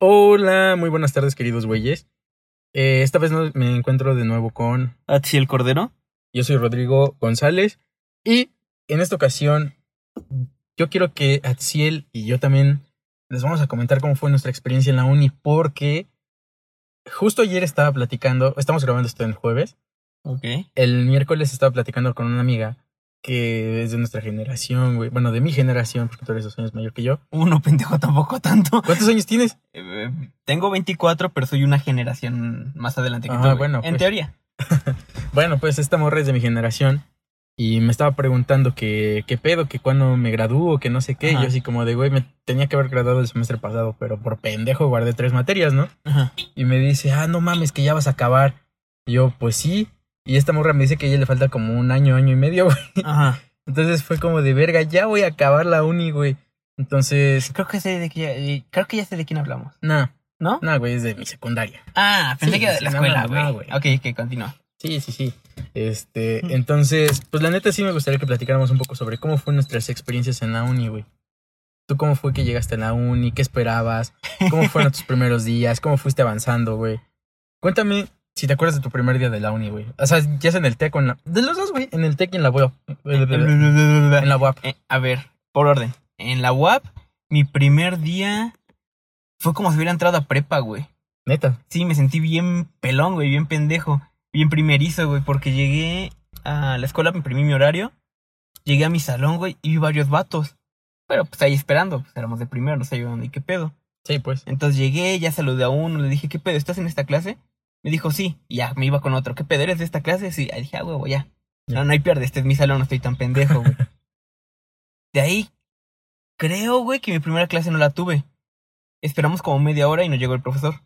Hola, muy buenas tardes, queridos güeyes. Eh, esta vez no- me encuentro de nuevo con. Atziel Cordero. Yo soy Rodrigo González. Y en esta ocasión, yo quiero que Atziel y yo también les vamos a comentar cómo fue nuestra experiencia en la uni, porque justo ayer estaba platicando. Estamos grabando esto el jueves. Ok. El miércoles estaba platicando con una amiga que es de nuestra generación, güey. Bueno, de mi generación, porque tú eres dos años mayor que yo. Uno, pendejo, tampoco tanto. ¿Cuántos años tienes? Eh, tengo 24, pero soy una generación más adelante que Ah, tú. güey. bueno, En pues. teoría. Bueno, pues esta morra es de mi generación y me estaba preguntando que qué pedo, que cuando me gradúo, que no sé qué. Ajá. yo así como de, güey, me tenía que haber graduado el semestre pasado, pero por pendejo guardé tres materias, ¿no? Ajá. Y me dice, ah, no mames, que ya vas a acabar. Y yo, pues sí. Y esta morra me dice que a ella le falta como un año, año y medio, güey. Ajá. Entonces fue como de verga, ya voy a acabar la uni, güey. Entonces, Creo que sé de qué, eh, creo que ya sé de quién hablamos. no, ¿No? no, güey, es de mi secundaria. Ah, pensé Sí, que de la no, escuela, no, güey. no, güey. ok, ok, continúa. Sí, sí, sí. Este, entonces, pues la neta sí me gustaría que platicáramos un poco sobre cómo fue nuestras experiencias en la uni, güey. ¿Tú cómo fue que llegaste a la uni? ¿Qué esperabas? ¿Cómo fueron tus primeros días? ¿Cómo fuiste avanzando, güey? Cuéntame si te acuerdas de tu primer día de la uni, güey. O sea, ya sea en el TEC o en la... De los dos, güey. En el TEC y en la UAP. En la UAP. Eh, a ver, por orden. En la UAP, mi primer día fue como si hubiera entrado a prepa, güey. Neta. Sí, me sentí bien pelón, güey, bien pendejo, bien primerizo, güey, porque llegué a la escuela, me imprimí mi horario, llegué a mi salón, güey, y vi varios vatos. Pero pues ahí esperando, pues éramos de primero, no sabíamos ni qué pedo. Sí, pues. Entonces llegué, ya saludé a uno, le dije, ¿qué pedo? ¿Estás en esta clase? Me dijo, sí, y ya me iba con otro, ¿qué pedo? ¿Eres de esta clase? Sí, ahí dije, ah, huevo, ya. Ya. No, no hay pierde, este es mi salón, no estoy tan pendejo, güey. de ahí, creo, güey, que mi primera clase no la tuve. Esperamos como media hora y no llegó el profesor.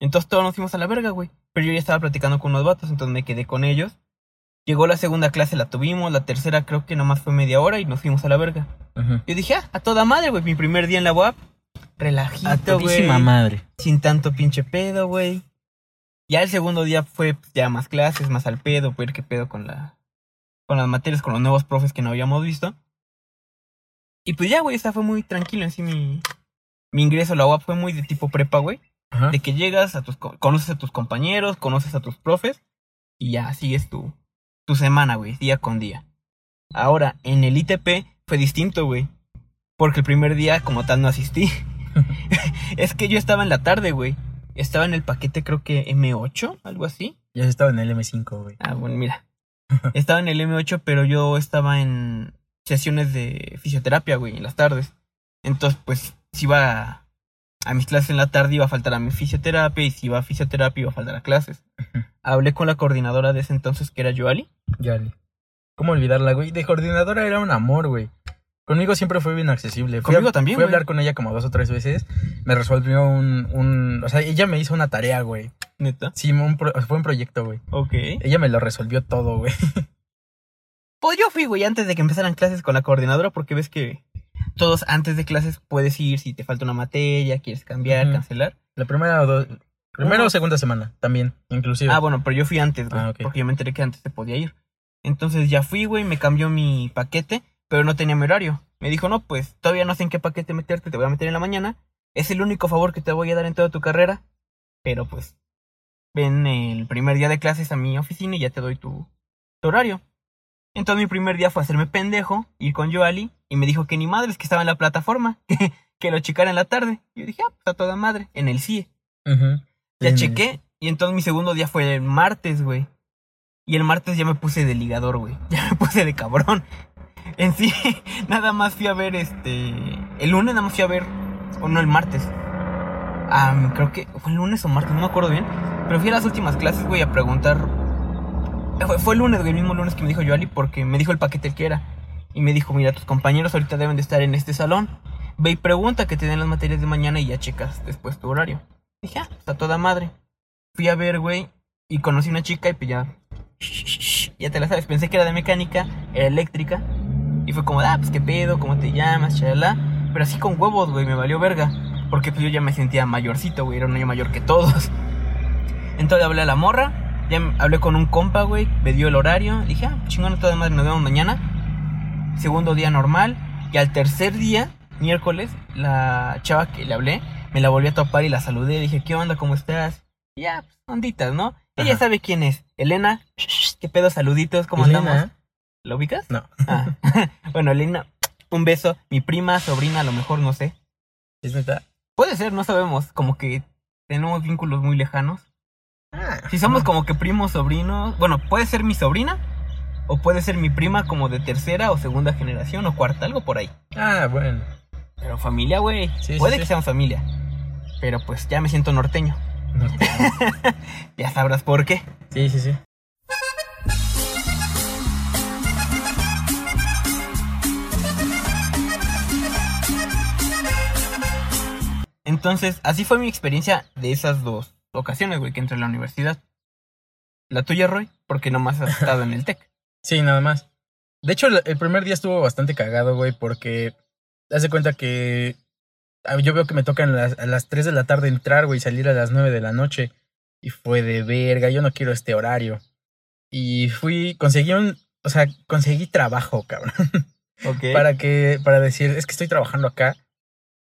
Entonces todos nos fuimos a la verga, güey. Pero yo ya estaba platicando con unos vatos, entonces me quedé con ellos. Llegó la segunda clase, la tuvimos, la tercera creo que nomás fue media hora y nos fuimos a la verga. Ajá. Yo dije, ah, a toda madre, güey, mi primer día en la UAP. Relajito, güey. madre. Sin tanto pinche pedo, güey. Ya el segundo día fue ya más clases, más al pedo, ver qué pedo con la con las materias, con los nuevos profes que no habíamos visto. Y pues ya, güey, esa fue muy tranquilo en sí mi, mi ingreso a la UAP fue muy de tipo prepa, güey. Ajá. De que llegas, a tus, co- conoces a tus compañeros, conoces a tus profes y ya sigues tu, tu semana, güey, día con día. Ahora, en el ITP fue distinto, güey. Porque el primer día como tal no asistí. es que yo estaba en la tarde, güey. Estaba en el paquete creo que M8, algo así. Ya estaba en el M5, güey. Ah, bueno, mira. Estaba en el M8, pero yo estaba en sesiones de fisioterapia, güey, en las tardes. Entonces, pues, si iba a, a mis clases en la tarde, iba a faltar a mi fisioterapia. Y si iba a fisioterapia, iba a faltar a clases. Hablé con la coordinadora de ese entonces, que era Joali. Yali. ¿Cómo olvidarla, güey? De coordinadora era un amor, güey. Conmigo siempre fue bien accesible. Fui Conmigo a, también, Fui a hablar con ella como dos o tres veces. Me resolvió un, un... O sea, ella me hizo una tarea, güey. Neta. Sí, un pro- fue un proyecto, güey. Ok. Ella me lo resolvió todo, güey. Pues yo fui, güey, antes de que empezaran clases con la coordinadora, porque ves que todos antes de clases puedes ir si te falta una materia, quieres cambiar, cancelar. La primera o dos... Primera o segunda semana, también, inclusive. Ah, bueno, pero yo fui antes, güey, Ah, porque yo me enteré que antes se podía ir. Entonces ya fui, güey, me cambió mi paquete, pero no tenía mi horario. Me dijo, no, pues todavía no sé en qué paquete meterte, te voy a meter en la mañana. Es el único favor que te voy a dar en toda tu carrera. Pero pues, ven el primer día de clases a mi oficina y ya te doy tu, tu horario. Entonces mi primer día fue hacerme pendejo, ir con Joali, y me dijo que ni madres que estaba en la plataforma, que, que lo checara en la tarde. Y yo dije, ah, pues a toda madre, en el CIE. Ya chequé, y entonces mi segundo día fue el martes, güey. Y el martes ya me puse de ligador, güey. Ya me puse de cabrón. En sí, nada más fui a ver este. El lunes nada más fui a ver. O no, el martes. Ah, creo que fue el lunes o martes, no me acuerdo bien. Pero fui a las últimas clases, güey, a preguntar. Fue, el lunes, güey, el mismo lunes que me dijo Joali, porque me dijo el paquete el que era. Y me dijo, mira, tus compañeros ahorita deben de estar en este salón. Ve y pregunta que te den las materias de mañana y ya checas después tu horario. Dije, ah, está toda madre. Fui a ver, güey, y conocí una chica y pues ya. Ya te la sabes, pensé que era de mecánica, era eléctrica. Y fue como, ah, pues qué pedo, cómo te llamas, chalala. Pero así con huevos, güey, me valió verga. Porque pues yo ya me sentía mayorcito, güey, era un año mayor que todos. Entonces hablé a la morra, ya hablé con un compa, güey, me dio el horario. Dije, ah, chingón, toda madre, nos vemos mañana. Segundo día normal. Y al tercer día, miércoles, la chava que le hablé Me la volví a topar y la saludé. Dije, ¿qué onda? ¿Cómo estás? Y ya, pues, onditas, ¿no? Ella sabe quién es. Elena, ¿qué pedo? Saluditos, ¿cómo Elena, andamos? ¿La ubicas? No. Ah. bueno, Elena, un beso. Mi prima, sobrina, a lo mejor, no sé. ¿Es neta? Puede ser, no sabemos. Como que tenemos vínculos muy lejanos. Ah, Si somos como que primos, sobrinos. Bueno, puede ser mi sobrina. O puede ser mi prima como de tercera o segunda generación o cuarta, algo por ahí. Ah, bueno. Pero familia, güey. Sí, sí, puede sí. que seamos familia. Pero pues ya me siento norteño. No. Ya sabrás por qué. Sí, sí, sí. Entonces, así fue mi experiencia de esas dos ocasiones, güey, que entré a la universidad. La tuya, Roy, porque nomás has estado en el TEC. Sí, nada más. De hecho, el primer día estuvo bastante cagado, güey, porque hace cuenta que yo veo que me tocan las, a las 3 de la tarde entrar, güey, y salir a las 9 de la noche. Y fue de verga, yo no quiero este horario. Y fui, conseguí un, o sea, conseguí trabajo, cabrón. Ok. para que, para decir, es que estoy trabajando acá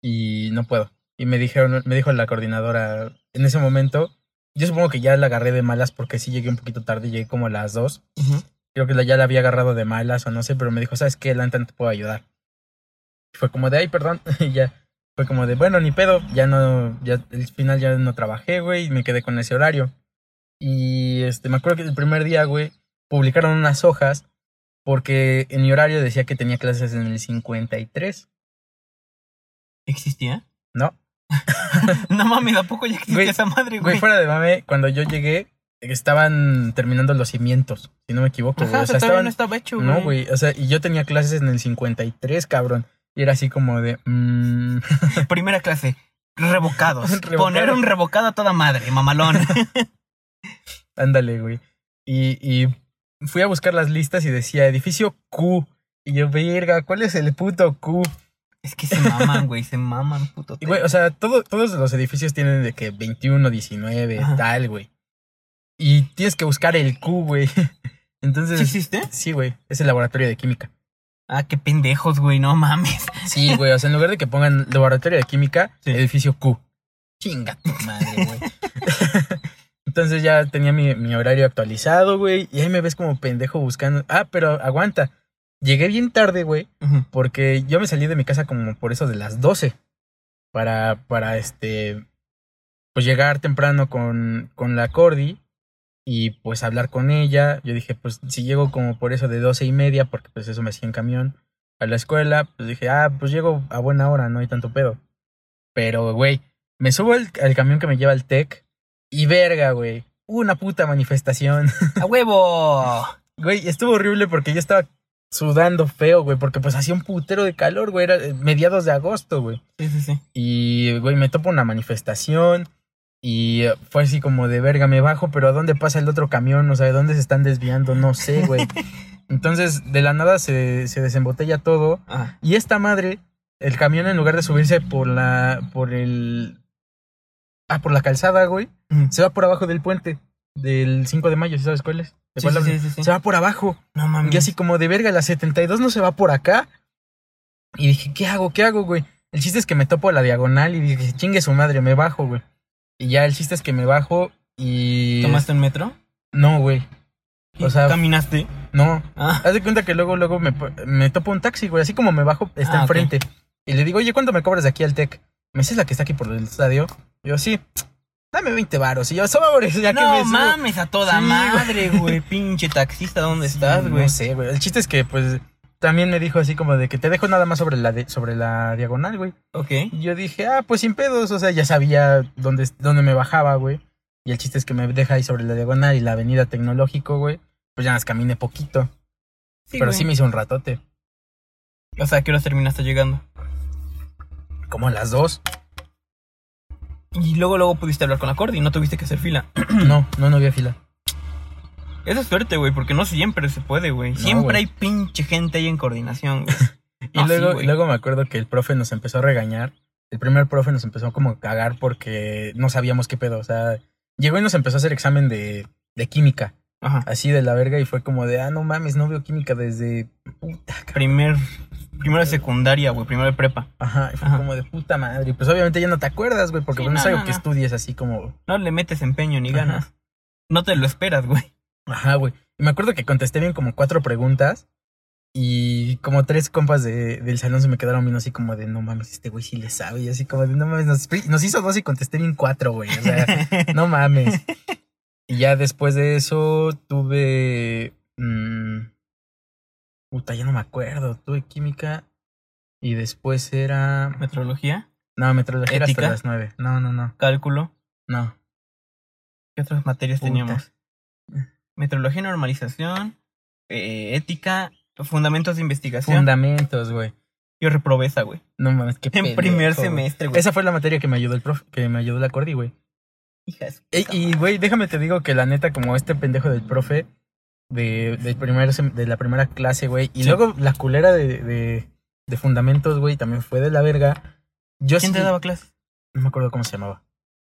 y no puedo. Y me dijeron, me dijo la coordinadora en ese momento, yo supongo que ya la agarré de malas porque sí llegué un poquito tarde, llegué como a las 2 Ujú. creo que ya la había agarrado de malas o no sé, pero me dijo, ¿sabes qué? La neta no te puedo ayudar. Fue como de, ay, perdón, y ya. Fue como de, bueno, ni pedo, ya no, ya al final ya no trabajé, güey, y me quedé con ese horario. Y este, me acuerdo que el primer día, güey, publicaron unas hojas porque en mi horario decía que tenía clases en el 53. ¿Existía? No, No mames, ¿a poco ya existía Güey, esa madre, güey, güey? fuera de mame, cuando yo llegué, estaban terminando los cimientos, si no me equivoco. Ajá, O o sea, estaban, no estaba hecho, güey. No, güey, o sea, y yo tenía clases en el 53, cabrón. Y era así como de... mm, Primera clase. Revocados. Revocado. Poner un revocado a toda madre, mamalón. ándale, güey. Y, y fui a buscar las listas y decía edificio Q. Y yo, verga, ¿cuál es el puto Q? Es que se maman, güey, se maman, puto. Y, güey, o sea, todo, todos los edificios tienen de que 21, 19, Ajá. tal, güey. Y tienes que buscar el Q, güey. Entonces... ¿Sí existe? Sí, güey, es el laboratorio de química. Ah, qué pendejos, güey, no mames. Sí, güey, o sea, en lugar de que pongan laboratorio de química, Sí. edificio Q. Chinga tu madre, güey. Entonces ya tenía mi, mi horario actualizado, güey, y ahí me ves como pendejo buscando. Ah, pero aguanta. Llegué bien tarde, güey, porque yo me salí de mi casa como por eso de las 12. Para, para este, pues llegar temprano con, con la Cordy y pues hablar con ella. Yo dije, pues si llego como por eso de doce y media, porque pues eso me hacía en camión a la escuela, pues dije, ah, pues llego a buena hora, no hay tanto pedo. Pero, güey, me subo al, al camión que me lleva al TEC y verga, güey, una puta manifestación. ¡A huevo! Güey, estuvo horrible porque yo estaba sudando feo, güey, porque pues hacía un putero de calor, güey, era eh, mediados de agosto, güey. Sí, sí, sí. Y, güey, me topo una manifestación y fue así como de verga, me bajo, pero ¿a dónde pasa el otro camión? O sea, ¿de dónde se están desviando? No sé, güey. Entonces, de la nada se, se desembotella todo Ah, y esta madre, el camión en lugar de subirse por la, por el, ah, por la calzada, güey, se va por abajo del puente del 5 de mayo, ¿sí sabes cuál es? ¿De Sí, sí, sí. Se va por abajo. No mames. Y así como de verga, la 72 no se va por acá. Y dije, ¿qué hago? ¿Qué hago, güey? El chiste es que me topo a la diagonal y dije, chingue su madre, me bajo, güey. Y ya el chiste es que me bajo y... ¿Tomaste un metro? No, güey. O sea- ¿Caminaste? No. Ah, Haz de cuenta que luego, luego me, me topo un taxi, güey. Así como me bajo, está Ah, enfrente. Y le digo, oye, ¿cuánto me cobras de aquí al TEC? ¿Me dices la que está aquí por el estadio? Y yo, sí. Dame 20 varos. Y yo, sobres, ya que me no mames, a toda Sí, madre, güey. Pinche taxista, ¿dónde estás, güey? No sé, güey. El chiste es que, pues, también me dijo así como de que te dejo nada más sobre la, de- sobre la diagonal, güey. Ok. Y yo dije, ah, pues sin pedos. O sea, ya sabía dónde, dónde me bajaba, güey. Y el chiste es que me deja ahí sobre la diagonal y la avenida tecnológico, güey. Pues ya las caminé poquito. Sí, pero güey. sí me hice un ratote. O sea, ¿a qué hora terminaste llegando? Como a las dos. Y luego, luego pudiste hablar con la Cordy y no tuviste que hacer fila. no, no, no había fila. Esa es suerte, güey, porque no siempre se puede, güey. No, Siempre güey. hay pinche gente ahí en coordinación, güey. Y luego, y luego me acuerdo que el profe nos empezó a regañar. El primer profe nos empezó como a cagar porque no sabíamos qué pedo. O sea, llegó y nos empezó a hacer examen de, de química. Ajá. Así de la verga y fue como de, ah, no mames, no veo química desde... Puta. Primer primero de secundaria, güey, primero de prepa. Ajá, y fue Ajá. como de puta madre. Pues obviamente ya no te acuerdas, güey, porque Sí, pues, no es algo no, que estudies así como. No le metes empeño ni Ajá. ganas. No te lo esperas, güey. Ajá, güey. Y me acuerdo que contesté bien como cuatro preguntas. Y como tres compas de, del salón se me quedaron viendo así como de no mames, este güey sí le sabe. Y así como de no mames, nos, nos hizo dos y contesté bien cuatro, güey. O sea, no mames. Y ya después de eso tuve. mm, puta, ya no me acuerdo. Tuve química. Y después era. Metrología, No, metrología era hasta las nueve. No, no, no. cálculo. No. ¿Qué otras materias Puta. teníamos? Metrología y normalización, eh, ética, fundamentos de investigación. Fundamentos, güey. Yo reprobé esa, güey. No mames, qué En primer pendejo, semestre, güey. Esa fue la materia que me ayudó el profe, que me ayudó la Cordi, güey. Hija de su Ey, Y, güey, déjame te digo que la neta, como este pendejo del profe de, del primer de la primera clase, güey, y Sí. luego la culera de, de, de fundamentos, güey, también fue de la verga. Yo ¿Quién sí- te daba clases? No me acuerdo cómo se llamaba.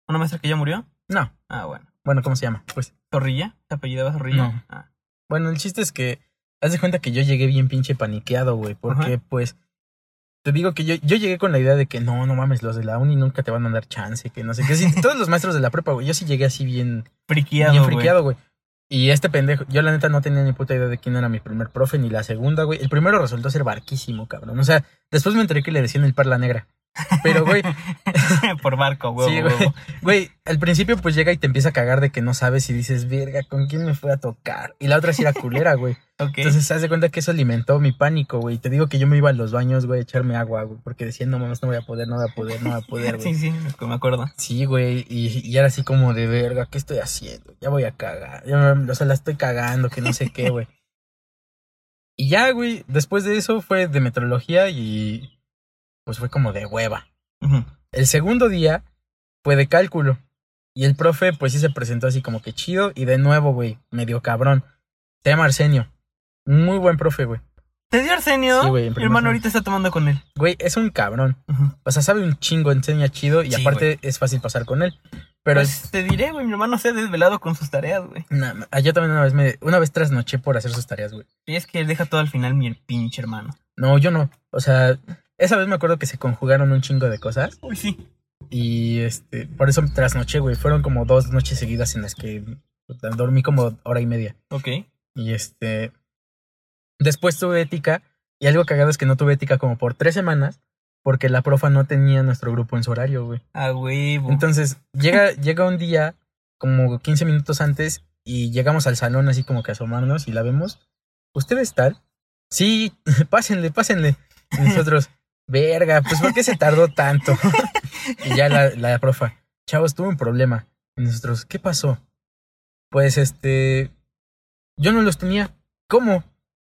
¿Una maestra que ya murió? No, Ah, bueno. bueno, ¿cómo se llama? Pues, ¿Zorrilla? ¿Te apellidaba Zorrilla? No. Ah. bueno, el chiste es que, haz de cuenta que yo llegué bien pinche paniqueado, güey, porque, pues, te digo que yo, yo llegué con la idea de que no, no mames, los de la uni nunca te van a dar chance, que no sé qué. Sí, todos los maestros de la prepa, güey, yo sí llegué así bien, Friqueado, bien güey. friqueado, güey. Y este pendejo, yo la neta no tenía ni puta idea de quién era mi primer profe ni la segunda, güey. El primero resultó ser barquísimo, cabrón. O sea, después me enteré que le decían el perla negra. Pero, güey, Por barco, huevo, sí, güey. al principio pues llega y te empieza a cagar de que no sabes y dices, verga, ¿con quién me fue a tocar? Y la otra sí era culera, güey. Ok. Entonces, haz de cuenta que eso alimentó mi pánico, güey. Te digo que yo me iba a los baños, güey, a echarme agua, güey. Porque decía, no mames, no voy a poder, no voy a poder, no voy a poder, güey. sí, sí, me acuerdo. Sí, güey, y, y era así como de verga, ¿qué estoy haciendo? Ya voy a cagar, ya o sea, la estoy cagando, que no sé qué, güey. Y ya, güey, después de eso fue de metrología y pues fue como de hueva. El segundo día fue de cálculo y el profe pues sí se presentó así como que chido y de nuevo, güey, medio cabrón. Llama Arsenio. Muy buen profe, güey. ¿Te dio Arsenio? Sí, güey, Mi hermano ahorita está tomando con él. Güey, es un cabrón. Ujú. O sea, sabe un chingo, enseña chido y Sí, aparte es fácil pasar con él. Pero pues te diré, güey, mi hermano se ha desvelado con sus tareas, güey. Nah, ah, yo también una vez me, una vez trasnoché por hacer sus tareas, güey. Y es que él deja todo al final, mi pinche hermano. No, yo no. O sea, esa vez me acuerdo que se conjugaron un chingo de cosas Uy, sí. y este, por eso trasnoché, güey. Fueron como dos noches seguidas en las que dormí como hora y media. Ok. Y este, después tuve ética y algo cagado es que no tuve ética como por tres semanas porque la profa no tenía nuestro grupo en su horario, güey. A huevo. Entonces, llega, llega un día, como 15 minutos antes, y llegamos al salón así como que asomarnos y la vemos. ¿Ustedes tal? Sí, pásenle, pásenle. Y nosotros, verga, pues ¿por qué se tardó tanto? y ya la, la profa, chavos, tuve un problema. Y nosotros, ¿qué pasó? Pues este, yo no los tenía. ¿Cómo?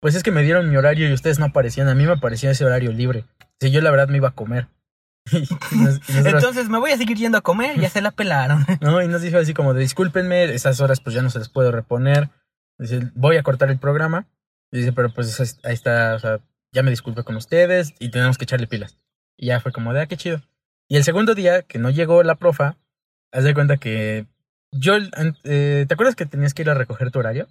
Pues es que me dieron mi horario y ustedes no aparecían. A mí me aparecía ese horario libre. Si yo la verdad me iba a comer. Y nos- y nosotros, Entonces me voy a seguir yendo a comer, ya se la pelaron. no, y nos dijo así como de discúlpenme, esas horas pues ya no se les puedo reponer. Dice, voy a cortar el programa. Y dice, pero pues es- ahí está, o sea, ya me disculpe con ustedes y tenemos que echarle pilas. Y ya fue como de, ah, qué chido. Y el segundo día que no llegó la profa, haz de cuenta que yo, eh, ¿te acuerdas que tenías que ir a recoger tu horario?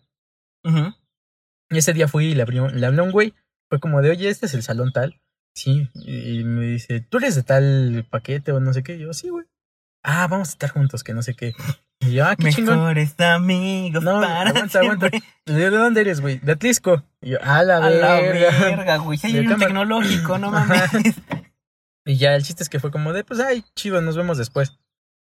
Y ese día fui y le, abrió, le hablé a un güey. Fue como de, oye, este es el salón tal. Sí. Y y me dice, ¿tú eres de tal paquete o no sé qué? Y yo, sí, güey. Ah, vamos a estar juntos, que no sé qué. Y yo, ah, qué chingón. Mejores amigos No, para aguanta, aguanta. ¿De dónde eres, güey? De Atlisco. Y yo, a la A la verga. verga, güey. Si hay De un cámara. tecnológico, no mames. Y ya el chiste es que fue como de, pues, ay, chido, nos vemos después.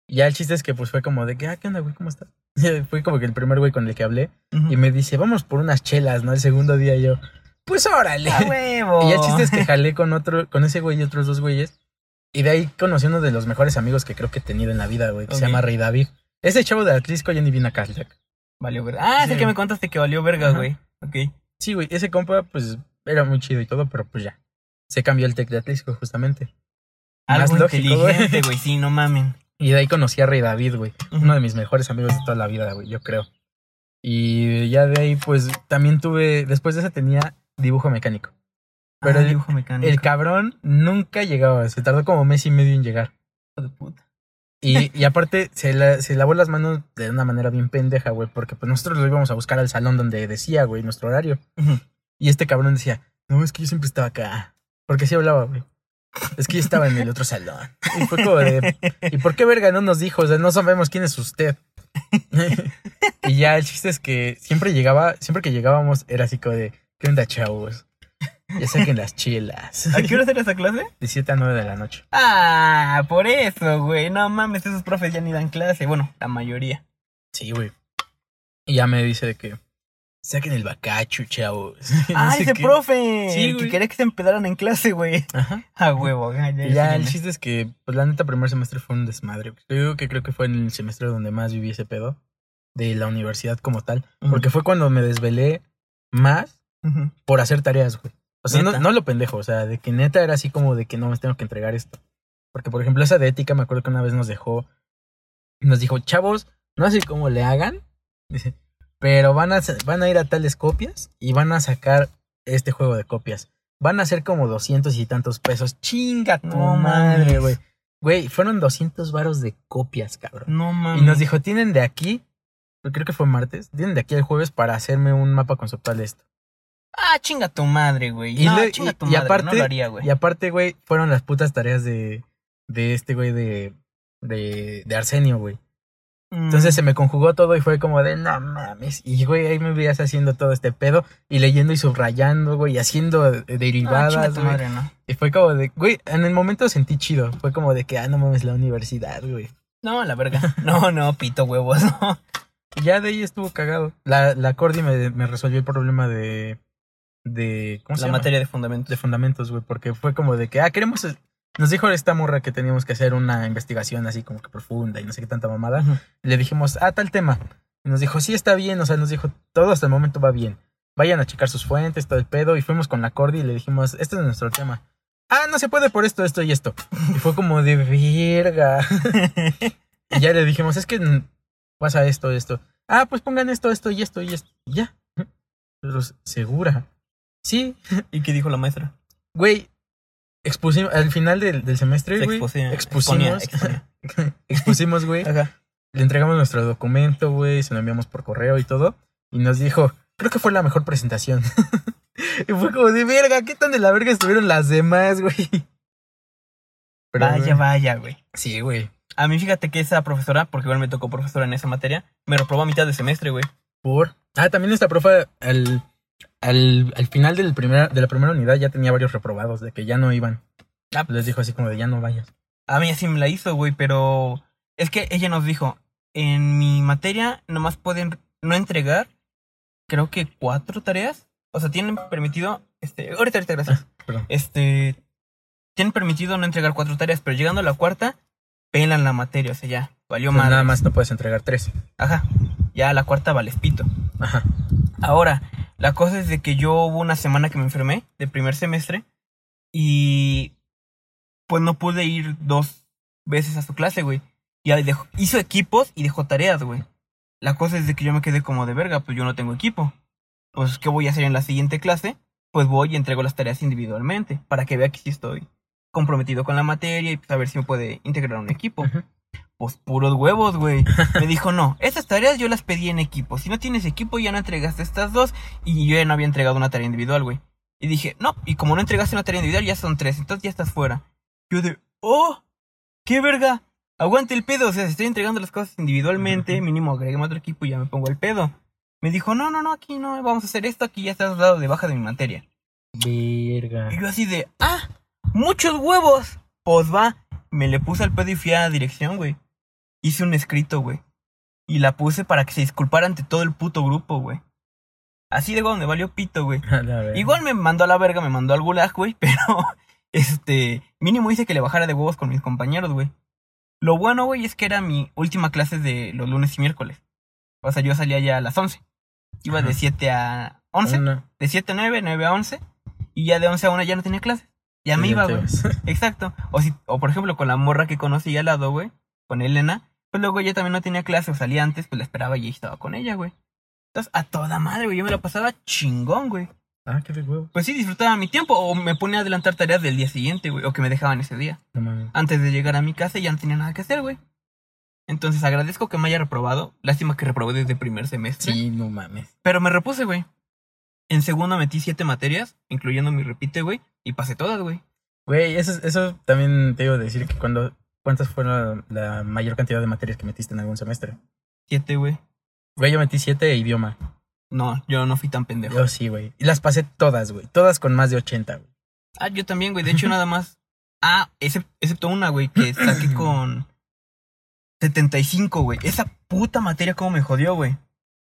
Y ya el chiste es que pues fue como de, ah, ¿qué onda, güey? ¿Cómo estás? fue como que el primer güey con el que hablé. Y me dice, vamos por unas chelas, ¿no? El segundo día yo, pues órale. ¡A huevo! Y el chiste es que jalé con otro, con ese güey y otros dos güeyes. Y de ahí conocí uno de los mejores amigos que creo que he tenido en la vida, güey, que se llama Rey David. Ese chavo de Atlisco ya ni viene a Caltech. Valió verga. Ah, Sí. que me contaste que valió verga, Ajá. güey. Ok. Sí, güey, ese compa, pues, era muy chido y todo, pero pues ya. Se cambió el tech de Atlisco, justamente. Más Algo lógico, inteligente, güey. Sí, no mamen. Y de ahí conocí a Rey David, güey. Uno de mis mejores amigos de toda la vida, güey, yo creo. Y ya de ahí, pues, también tuve, después de eso tenía dibujo mecánico. Pero Ah, el- dibujo mecánico. El cabrón nunca llegaba, se tardó como mes y medio en llegar. Hijo de puta. Y, y aparte, se, la- se lavó las manos de una manera bien pendeja, güey, porque pues nosotros lo íbamos a buscar al salón donde decía, güey, nuestro horario. Y este cabrón decía, no, es que yo siempre estaba acá. Porque sí hablaba, güey. Es que yo estaba en el otro salón. Y fue como de. ¿Y por qué verga no nos dijo? O sea, no sabemos quién es usted. y ya el chiste es que siempre llegaba, siempre que llegábamos era así como de. ¿Qué onda, chavos? Ya saquen las chelas. ¿A qué hora era esa clase? De 7 a 9 de la noche. Ah, por eso, güey. No mames, esos profes ya ni dan clase. Bueno, la mayoría. Sí, güey. Y ya me dice de que. Saquen el bacacho, chavos. No ah, sé ese qué. profe. Sí, el que quería que se empedaran en clase, güey. Ajá. A huevo, ya, ya, el chiste es que, pues la neta, primer semestre fue un desmadre. Yo digo que creo que fue en el semestre donde más viví ese pedo de la universidad como tal. Porque fue cuando me desvelé más por hacer tareas, güey. O sea, no, lo pendejo, o sea, de que neta era así como de que no me tengo que entregar esto. Porque, por ejemplo, esa de ética me acuerdo que una vez nos dejó, nos dijo, chavos, no sé cómo le hagan, dice, pero van a, van a ir a tales copias y van a sacar este juego de copias. Van a ser como doscientos y tantos pesos. Chinga tu No madre, güey. Güey, fueron 200 varos de copias, cabrón. No mames. Y nos dijo, tienen de aquí, creo que fue martes, tienen de aquí el jueves para hacerme un mapa conceptual de esto. Ah, chinga tu madre, güey. Y no, le- chinga y- tu y madre. aparte- no lo haría, güey. Y aparte, güey, fueron las putas tareas de, de este güey de, de, de Arsenio, güey. Mm. Entonces se me conjugó todo y fue como de, no mames. Y, güey, ahí me veías haciendo todo este pedo y leyendo y subrayando, güey, y haciendo Ah, derivadas, madre, no. Y fue como de, güey, en el momento sentí chido. Fue como de que, ah, no mames, la universidad, güey. No, la verga. No, no, pito huevos. no. Y ya de ahí estuvo cagado. La, la Cordy me, me resolvió el problema de, de, ¿cómo se La llama? materia de fundamentos. de fundamentos, güey, porque fue como de que, ah, queremos, nos dijo esta morra que teníamos que hacer una investigación así como que profunda y no sé qué tanta mamada. Le dijimos, ah, tal tema. Y nos dijo, sí, está bien, o sea, nos dijo, todo hasta el momento va bien. Vayan a checar sus fuentes, todo el pedo. Y fuimos con la Cordy y le dijimos, este es nuestro tema. Ah, no se puede por esto, esto y esto. Y fue como de verga. y ya le dijimos, es que pasa esto, esto. Ah, pues pongan esto, esto y esto y esto. Y ya. Pero segura. Sí, ¿Y qué dijo la maestra? Güey, expusimos, al final del, del semestre, Se güey, expusimos, exponía, expusimos, güey, Ajá. le entregamos nuestro documento, güey, se lo enviamos por correo y todo, y nos dijo, creo que fue la mejor presentación. y fue como de verga, ¿qué tan de la verga estuvieron las demás, güey? Pero, vaya, güey, vaya, güey. Sí, güey. A mí fíjate que esa profesora, porque igual me tocó profesora en esa materia, me reprobó a mitad de semestre, güey. Por. Ah, también esta profe al, al, al final del primer, de la primera unidad ya tenía varios reprobados, de que ya no iban. Ah. Les dijo así como de ya no vayas. A mí así me la hizo, güey, pero es que ella nos dijo, en mi materia nomás pueden no entregar, creo que cuatro tareas. O sea, tienen permitido, este, ahorita, ahorita, gracias. Perdón. Este, tienen permitido no entregar cuatro tareas, pero llegando a la cuarta, pelan la materia, o sea, ya, valió más. nada más no puedes entregar tres. Ajá, ya la cuarta vales pito. Ajá. Ahora, la cosa es de que yo hubo una semana que me enfermé de primer semestre y pues no pude ir dos veces a su clase, güey. Y dejó- hizo equipos y dejó tareas, güey. La cosa es de que yo me quedé como de verga, pues yo no tengo equipo. Pues, ¿qué voy a hacer en la siguiente clase? Pues voy y entrego las tareas individualmente para que vea que sí estoy comprometido con la materia y pues, a ver si me puede integrar un equipo. Ujú. Pues puros huevos, güey. Me dijo, no, estas tareas yo las pedí en equipo. Si no tienes equipo, ya no entregaste estas dos. Y yo ya no había entregado una tarea individual, güey. Y dije, no, y como no entregaste una tarea individual, ya son tres, entonces ya estás fuera. Yo de, oh, qué verga. Aguante el pedo, o sea, si estoy entregando las cosas individualmente, mínimo agreguemos otro equipo y ya me pongo el pedo. Me dijo, no, no, no, aquí no, vamos a hacer esto, aquí ya estás dado de baja de mi materia. Verga. Y yo así de, ah, muchos huevos. Pues va, me le puse al pedo y fui a la dirección, güey. Hice un escrito, güey. Y la puse para que se disculpara ante todo el puto grupo, güey. Así de donde valió pito, güey. Igual me mandó a la verga, me mandó al gulag, güey, pero este, mínimo hice que le bajara de huevos con mis compañeros, güey. Lo bueno, güey, es que era mi última clase de los lunes y miércoles. O sea, yo salía ya a las 11. Iba de Ajá. 7 a 11 Una. de 7 a 9, 9 a 11, y ya de 11 a 1 ya no tenía clases. Ya me Sí, iba, güey. Exacto. O, si, o por ejemplo, con la morra que conocí al lado, güey, con Elena, pues luego ella también no tenía clase o salía antes, pues la esperaba y ahí estaba con ella, güey. Entonces, a toda madre, güey, yo me la pasaba chingón, güey. Ah, qué de huevo. Pues sí, disfrutaba mi tiempo o me ponía a adelantar tareas del día siguiente, güey, o que me dejaban ese día. No mames. Antes de llegar a mi casa ya no tenía nada que hacer, güey. Entonces agradezco que me haya reprobado. Lástima que reprobé desde primer semestre. Sí, no mames. Pero me repuse, güey. En segundo metí siete materias, incluyendo mi repite, güey. Y pasé todas, güey. Güey, eso, eso también te iba a decir que cuando... ¿Cuántas fueron la, la mayor cantidad de materias que metiste en algún semestre? Siete, güey. Güey, yo metí siete e idioma. No, yo no fui tan pendejo. Yo sí, güey. Y las pasé todas, güey. Todas con más de 80, güey. Ah, yo también, güey. De hecho, nada más. Ah, excep- excepto una, güey, que saqué con 75, güey. Esa puta materia como me jodió, güey.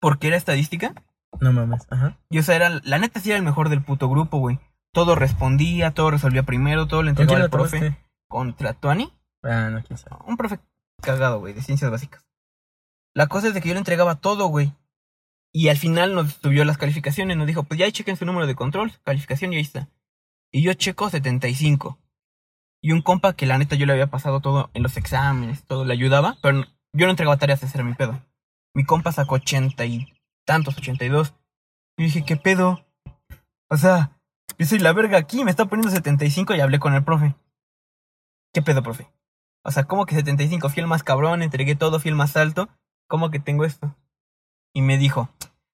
Porque era estadística. No mames. Ajá. Y o sea, era, la neta sí era el mejor del puto grupo, güey. Todo respondía, todo resolvía primero, todo le ¿Con quién entregaba al profe. Contra Tuani. Ah, quién sabe. Un profe cagado, güey, de ciencias básicas. La cosa es de que yo le entregaba todo, güey. Y al final nos subió las calificaciones, nos dijo, pues ya chequen su número de control, calificación y ahí está. Y yo checo 75. Y un compa que la neta yo le había pasado todo en los exámenes, todo le ayudaba, pero yo no entregaba tareas, ese era mi pedo. Mi compa sacó 80 y tantos, 82. Y dije, ¿qué pedo? O sea, yo soy la verga aquí, me está poniendo 75 y hablé con el profe. ¿Qué pedo, profe? O sea, ¿cómo que 75? Fui el más cabrón, entregué todo, fui el más alto. ¿Cómo que tengo esto? Y me dijo,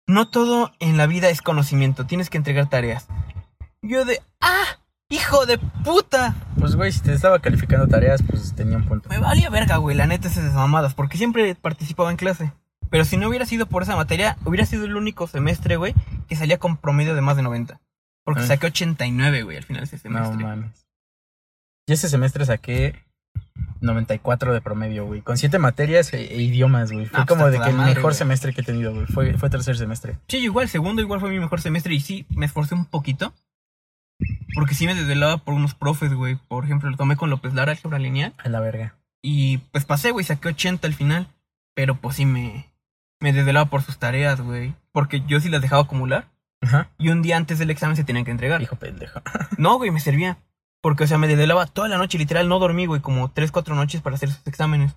no todo en la vida es conocimiento, tienes que entregar tareas. Yo de, ¡ah! ¡Hijo de puta! Pues, güey, si te estaba calificando tareas, pues tenía un punto. Me valía verga, güey, la neta esas mamadas, porque siempre participaba en clase. Pero si no hubiera sido por esa materia, hubiera sido el único semestre, güey, que salía con promedio de más de 90. Porque Ah. saqué 89, güey, al final de ese No semestre. mames. Yo ese semestre saqué 94 de promedio, güey. Con siete materias e, e idiomas, güey. Fue Ah, pues, como de que el mejor güey. semestre que he tenido, güey. Fue, fue tercer semestre. Sí, igual, segundo igual fue mi mejor semestre y sí, me esforcé un poquito. Porque sí me desvelaba por unos profes, güey. Por ejemplo, lo tomé con López Lara, álgebra lineal. A la verga. Y pues pasé, güey, saqué 80 al final. Pero pues sí me, me desvelaba por sus tareas, güey. Porque yo sí las dejaba acumular. Ajá. Y un día antes del examen se tenían que entregar. Hijo pendejo. No, güey, me servía. Porque, o sea, me desvelaba toda la noche, literal, no dormí, güey, como 3, 4 noches para hacer sus exámenes.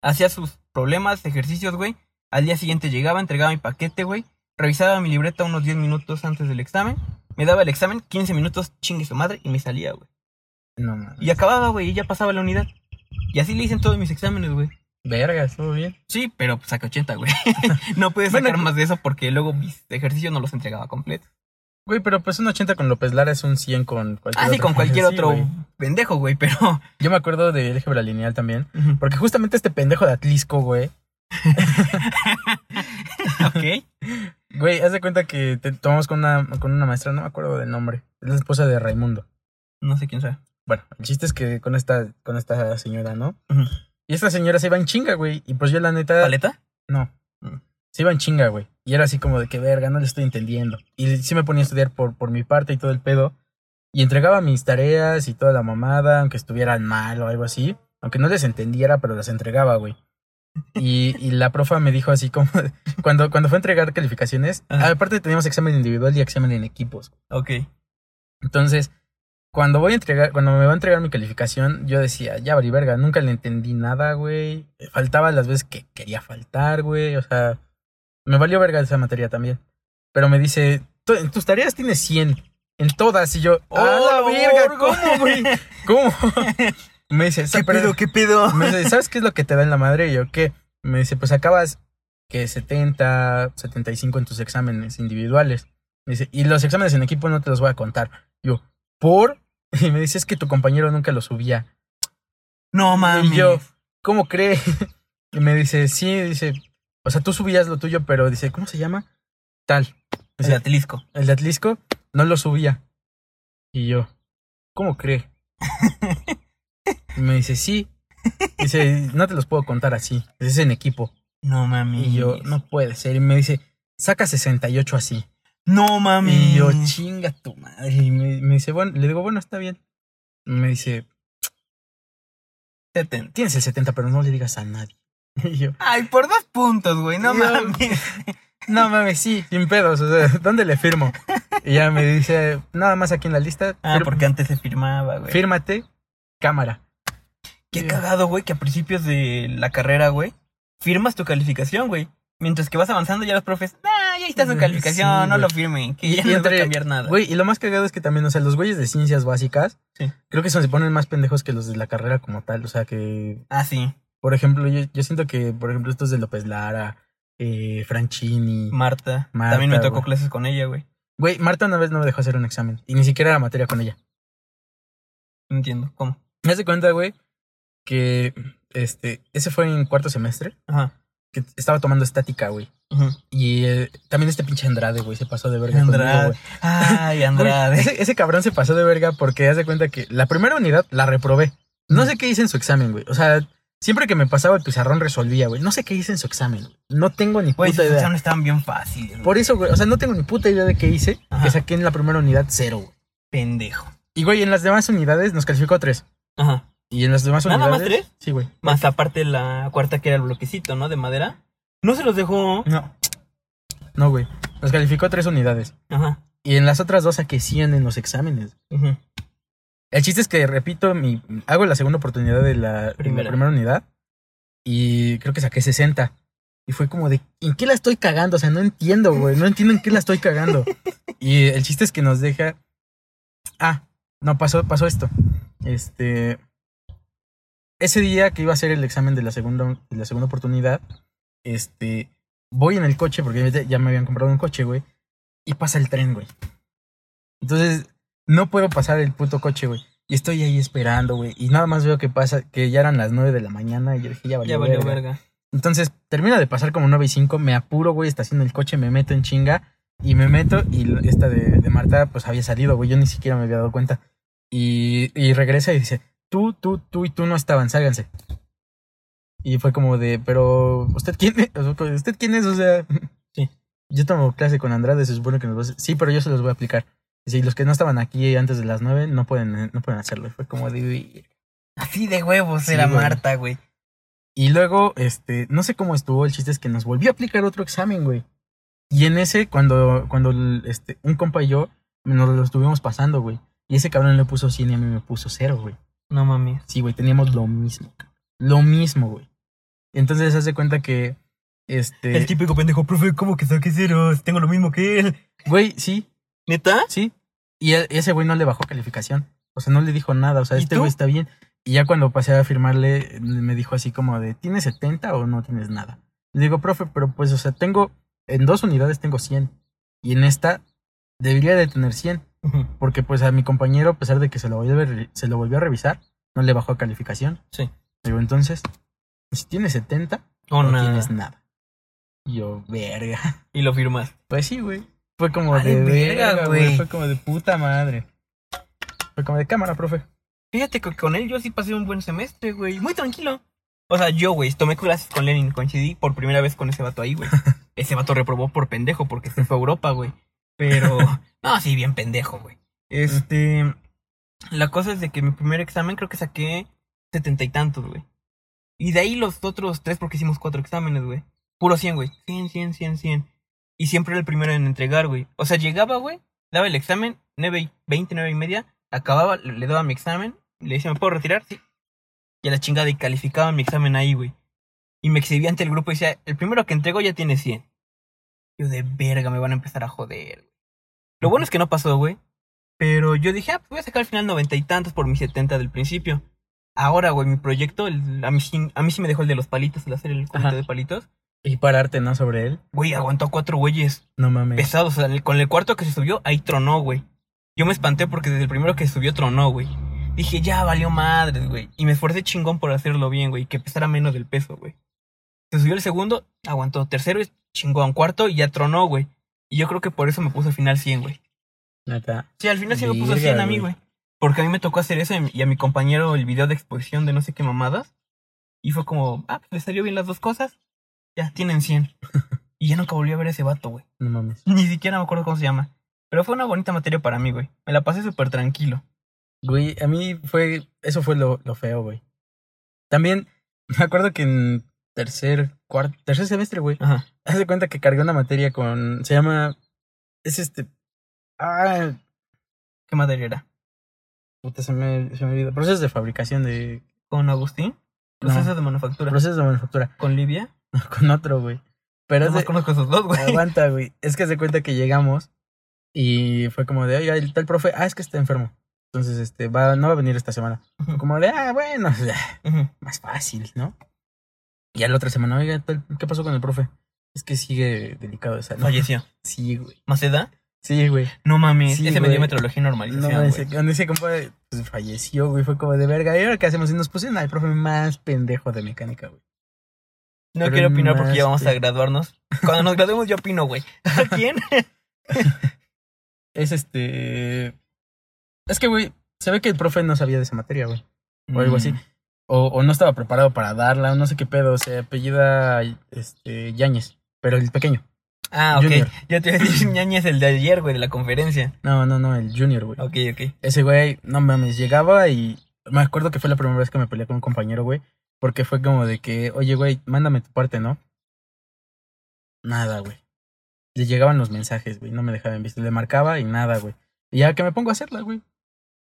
Hacía sus problemas, ejercicios, güey. Al día siguiente llegaba, entregaba mi paquete, güey. Revisaba mi libreta unos 10 minutos antes del examen. Me daba el examen, 15 minutos, chingue su madre, y me salía, güey. No mames. Y acababa, güey, y ya pasaba la unidad. Y así le hice en todos mis exámenes, güey. Verga, estuvo bien. Sí, pero pues saqué 80, güey. no pude Bueno, sacar más de eso porque luego mis ejercicios no los entregaba completos. Güey, pero pues un 80 con López Lara es un 100 con cualquier Ah, sí, otro. con cualquier Sí, otro güey. pendejo, güey, pero... Yo me acuerdo de álgebra lineal también. Porque justamente este pendejo de Atlisco, güey. ok. Güey, haz de cuenta que te tomamos con una, con una maestra, no me acuerdo del nombre. Es la esposa de Raimundo. No sé quién sea. Bueno, el chiste es que con esta, con esta señora, ¿no? Y esta señora se iba en chinga, güey. Y pues yo la neta. ¿Paleta? No. Mm. Se iba en chinga, güey. Y era así como de que verga, no le estoy entendiendo. Y sí me ponía a estudiar por, por mi parte y todo el pedo. Y entregaba mis tareas y toda la mamada, aunque estuvieran mal o algo así. Aunque no les entendiera, pero las entregaba, güey. Y, y la profa me dijo así como... Cuando, cuando fue a entregar calificaciones, Ajá. aparte teníamos examen individual y examen en equipos. Ok. Entonces, cuando voy a entregar, cuando me va a entregar mi calificación, yo decía, ya vali verga, nunca le entendí nada, güey. Faltaba las veces que quería faltar, güey. O sea, me valió verga esa materia también. Pero me dice, "Tú- en tus tareas tienes 100. En todas. Y yo, ¡ah, la ¡Oh, verga! ¿Cómo, güey? ¿Cómo? me dice, ¿Qué "Pero- pedo? ¿Qué pedo? me dice, ¿sabes qué es lo que te da en la madre? Y yo, ¿qué? Me dice, pues acabas que 70, 75 en tus exámenes individuales. Me dice, y los exámenes en equipo no te los voy a contar. Yo, ¿por? Y me dice, es que tu compañero nunca lo subía. No mames. Y yo, ¿cómo cree? Y me dice, sí, dice, o sea, tú subías lo tuyo, pero dice, ¿cómo se llama? Tal. O sea, Atlisco. El de Atlisco no lo subía. Y yo, ¿cómo cree? Y me dice, sí. Dice, no te los puedo contar así. Es en equipo. No mames. Y yo, no puede ser. Y me dice, saca 68 así. No mames. Y yo, chinga tu madre. Y me, me dice, bueno, le digo, bueno, está bien. Y me dice, tienes el 70, pero no le digas a nadie. Y yo, Ay, por dos puntos, güey. No Yo- mames. no mames, sí, sin pedos. O sea, ¿dónde le firmo? Y ya me dice, nada más aquí en la lista. Ah, porque antes se firmaba, güey. Fírmate, cámara. Qué cagado, güey, que a principios de la carrera, güey, firmas tu calificación, güey. Mientras que vas avanzando, ya los profes, ah, ya está su Sí, calificación, no lo firmen, que ya y no les va entre- a cambiar nada. Güey, y lo más cagado es que también, o sea, los güeyes de ciencias básicas, Sí. creo que son, se ponen más pendejos que los de la carrera como tal. O sea, que, Ah, sí, por ejemplo, yo, yo siento que, por ejemplo, estos de López Lara, eh, Franchini, Marta. Marta, También me tocó güey. clases con ella, güey. Güey, Marta una vez no me dejó hacer un examen. Y ni siquiera era materia con ella. No entiendo. ¿Cómo? Me hace cuenta, güey, que este, ese fue en cuarto semestre, Ajá. que estaba tomando estática, güey. Ujú. Y eh, también este pinche Andrade, güey, se pasó de verga. Andrade. Ay, Güey, Andrade. ese, ese cabrón se pasó de verga porque hace cuenta que la primera unidad la reprobé. No sé qué hice en su examen, güey. O sea, siempre que me pasaba el pizarrón resolvía, güey. No sé qué hice en su examen. No tengo ni puta idea. exámenes estaban bien fáciles. Por eso, güey. O sea, no tengo ni puta idea de qué hice. Ajá. Que saqué en la primera unidad cero, güey. Pendejo. Y, güey, en las demás unidades nos calificó tres. Ajá. Y en las demás ¿Nada unidades. más tres? Sí, güey. Más aparte la cuarta que era el bloquecito, ¿no? De madera. No se los dejó. No. No, güey. Nos calificó tres unidades. Ajá. Y en las otras dos saqué 100 en los exámenes. Ujú. El chiste es que, repito, mi, hago la segunda oportunidad de la, Primera. unidad. Y creo que saqué 60. Y fue como de, ¿en qué la estoy cagando? O sea, no entiendo, güey. No entiendo en qué la estoy cagando. y el chiste es que nos deja. Ah, no, pasó, pasó esto. Este. Ese día que iba a hacer el examen de la segunda, de la segunda oportunidad, este. Voy en el coche, porque ya me habían comprado un coche, güey. Y pasa el tren, güey. Entonces, no puedo pasar el puto coche, güey. Y estoy ahí esperando, güey. Y nada más veo que pasa, que ya eran las 9 de la mañana. Y yo dije, ya valió, Ya valió verga. verga. Entonces, termina de pasar como 9 y 5. Me apuro, güey, estaciono el coche, me meto en chinga. Y me meto. Y esta de, de Marta, pues había salido, güey. Yo ni siquiera me había dado cuenta. Y, y regresa y dice, tú, tú, tú y tú no estaban, sálganse. Y fue como de, pero, ¿usted quién es? ¿Usted quién es? O sea, Sí. yo tomo clase con Andrade, se supone que nos va a Sí, pero yo se los voy a aplicar. Si los que no estaban aquí antes de las 9 no pueden, no pueden hacerlo. Fue como de. Así de huevos Sí, era güey. Marta, güey. Y luego, este, no sé cómo estuvo, el chiste es que nos volvió a aplicar otro examen, güey. Y en ese, cuando, cuando este, un compa y yo nos lo estuvimos pasando, güey. Y ese cabrón le puso 100 y a mí me puso 0, güey. No mames. Sí, güey, teníamos lo mismo. Lo mismo, güey. Entonces se hace cuenta que, este, El típico pendejo, profe, ¿cómo que saqué ceros? Tengo lo mismo que él. güey, sí, ¿Neta? sí. Y e- ese güey no le bajó calificación. O sea, no le dijo nada. O sea, ¿Y este güey está bien. Y ya cuando pasé a firmarle, me dijo así como de, ¿tienes 70 o no tienes nada? Le digo, profe, pero pues, o sea, tengo, en dos unidades tengo 100. Y en esta debería de tener 100. Ujú. Porque pues a mi compañero, a pesar de que se lo volvió a, se lo volvió a revisar, no le bajó calificación. Sí. Digo, entonces, si tienes 70, O no nada. tienes nada. Y yo, verga. Y lo firmas. Pues sí, güey. Fue como Ah, de, de verga, güey. Fue como de puta madre. Fue como de cámara, profe. Fíjate que con él yo sí pasé un buen semestre, güey. Muy tranquilo. O sea, yo, güey, tomé clases con Lenin, coincidí por primera vez con ese vato ahí, güey. Ese vato reprobó por pendejo porque se fue a Europa, güey. Pero, no, sí, bien pendejo, güey. Este, la cosa es de que mi primer examen creo que saqué setenta y tantos, güey. Y de ahí los otros tres porque hicimos cuatro exámenes, güey. Puro 100, güey. 100, 100, 100, 100. Y siempre era el primero en entregar, güey. O sea, llegaba, güey, daba el examen, 9 y 20, 9 y media, acababa, le daba mi examen, le decía, ¿me puedo retirar? Sí. Y a la chingada y calificaba mi examen ahí, güey. Y me exhibía ante el grupo y decía, el primero que entregó ya tiene 100. Yo de verga, me van a empezar a joder. güey. Lo bueno es que no pasó, güey. Pero yo dije, ah, pues voy a sacar al final noventa y tantos por mis 70 del principio. Ahora, güey, mi proyecto, el- a, mí, sí- a mí sí me dejó el de los palitos, el hacer el comité de palitos. Y pararte, ¿no? Sobre él. Güey, aguantó a cuatro güeyes No mames. pesados. O sea, con el cuarto que se subió, ahí tronó, güey. Yo me espanté porque desde el primero que subió tronó, güey. Dije, ya valió madre, güey. Y me esforcé chingón por hacerlo bien, güey. Que pesara menos del peso, güey. Se subió el segundo, aguantó. Tercero, chingón. Cuarto y ya tronó, güey. Y yo creo que por eso me puso al final 100, güey. Neta. Sí, al final sí me puso Verga, 100 a mí, güey. güey. Porque a mí me tocó hacer eso y a mi compañero el video de exposición de no sé qué mamadas. Y fue como, ah, pues le salió bien las dos cosas. Ya, tienen 100. y ya nunca volví a ver a ese vato, güey. No mames. Ni siquiera me acuerdo cómo se llama. Pero fue una bonita materia para mí, güey. Me la pasé súper tranquilo. Güey, a mí fue. Eso fue lo, lo feo, güey. También me acuerdo que en tercer, cuarto, tercer semestre, güey. Ajá. Haz de cuenta que cargué una materia con. Se llama. Es este. Ah, ¿Qué materia era? puta, se me, se me olvidó. Procesos de fabricación de. ¿Con Agustín? Procesos de manufactura. Procesos de manufactura. ¿Con Livia? Con otro, güey. Pero de- conozco esos dos, güey. Aguanta, güey. Es que se cuenta que llegamos y fue como de, oiga, el tal profe, ah, es que está enfermo. Entonces, este, va, no va a venir esta semana. Ujú, Como de, ah, bueno, más fácil, ¿no? Y a la otra semana, oiga, tal, ¿qué pasó con el profe? Es que sigue delicado de salud. Falleció. Sí, güey. ¿Maceda? Sí, güey. No mames, Sí, ese me güey. dio metrología y No, normalización, ese, güey. cuando ese pues, falleció, güey, fue como de verga. ¿Y ahora qué hacemos? Y nos pusieron al profe más pendejo de mecánica, güey. No pero quiero opinar porque ya vamos a graduarnos. Cuando nos graduemos yo opino, güey. ¿A quién? Es este. Es que, güey, se ve que el profe no sabía de esa materia, güey. O algo así. Mm. O, o no estaba preparado para darla, o no sé qué pedo. Se apellida este, Yáñez, pero el pequeño. Ah, ok. Junior. Ya te iba a decir ñañez el de ayer, güey, de la conferencia. No, no, no, el Junior, güey. Ok, ok. Ese güey, no mames, llegaba y me acuerdo que fue la primera vez que me peleé con un compañero, güey, porque fue como de que, oye, güey, mándame tu parte, ¿no? Nada, güey. Le llegaban los mensajes, güey, no me dejaba en visto. Le marcaba y nada, güey. Y ya que me pongo a hacerla, güey.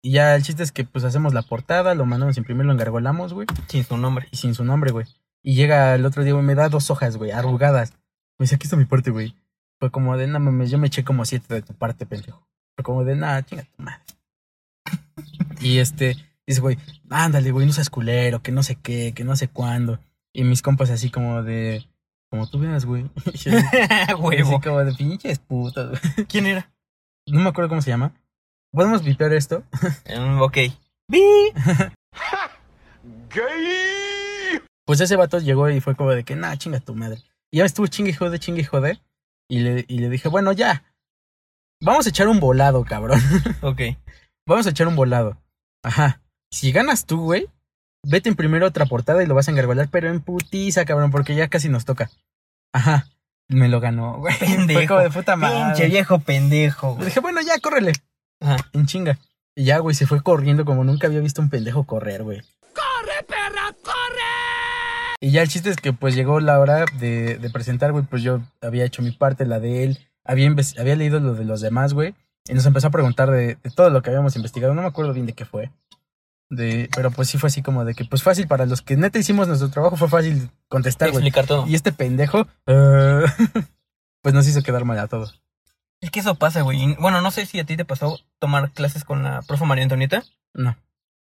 Y ya el chiste es que pues hacemos la portada, lo mandamos a imprimir, lo engargolamos, güey, Sin su nombre. y sin su nombre, güey. Y llega el otro día, güey, me da dos hojas, güey, arrugadas. Me dice, aquí está mi parte, güey. Fue como de, no mames, yo me eché como siete de tu parte, pendejo. Fue como de, nada, chinga tu madre. y este, dice, güey, ándale, güey, no seas culero, que no sé qué, que no sé cuándo. Y mis compas así como de, como tú veas, güey. Yo así Huevo. como de pinches putas, güey. ¿Quién era? No me acuerdo cómo se llama. ¿Podemos vipear esto? Mm, ok. ¡Bi! Pues ese vato llegó y fue como de que, nah, chinga tu madre. Y ya estuvo chingue y jode, chingue y jode. Y le, y le dije, bueno, ya. Vamos a echar un volado, cabrón. Ok. Vamos a echar un volado. Ajá. Si ganas tú, güey, vete en primero otra portada y lo vas a engargolar, pero en putiza, cabrón, porque ya casi nos toca. Ajá. Me lo ganó, güey. Fue Pendejo. como de puta Pinche madre. viejo pendejo, güey. dije, bueno, ya, córrele. Ajá. En chinga. Y ya, güey, se fue corriendo como nunca había visto un pendejo correr, güey. ¡Corre, perra, corre! Y ya el chiste es que pues llegó la hora de, de presentar, güey, pues yo había hecho mi parte, la de él, había leído lo de los demás, güey, y nos empezó a preguntar de, de todo lo que habíamos investigado, no me acuerdo bien de qué fue. De, pero pues sí fue así como de que pues fácil para los que neta hicimos nuestro trabajo, fue fácil contestar, güey. Explicar todo. Y este pendejo, eh, pues nos hizo quedar mal a todos. Es que eso pasa, güey. Bueno, no sé si a ti te pasó tomar clases con la profe María Antonieta. No.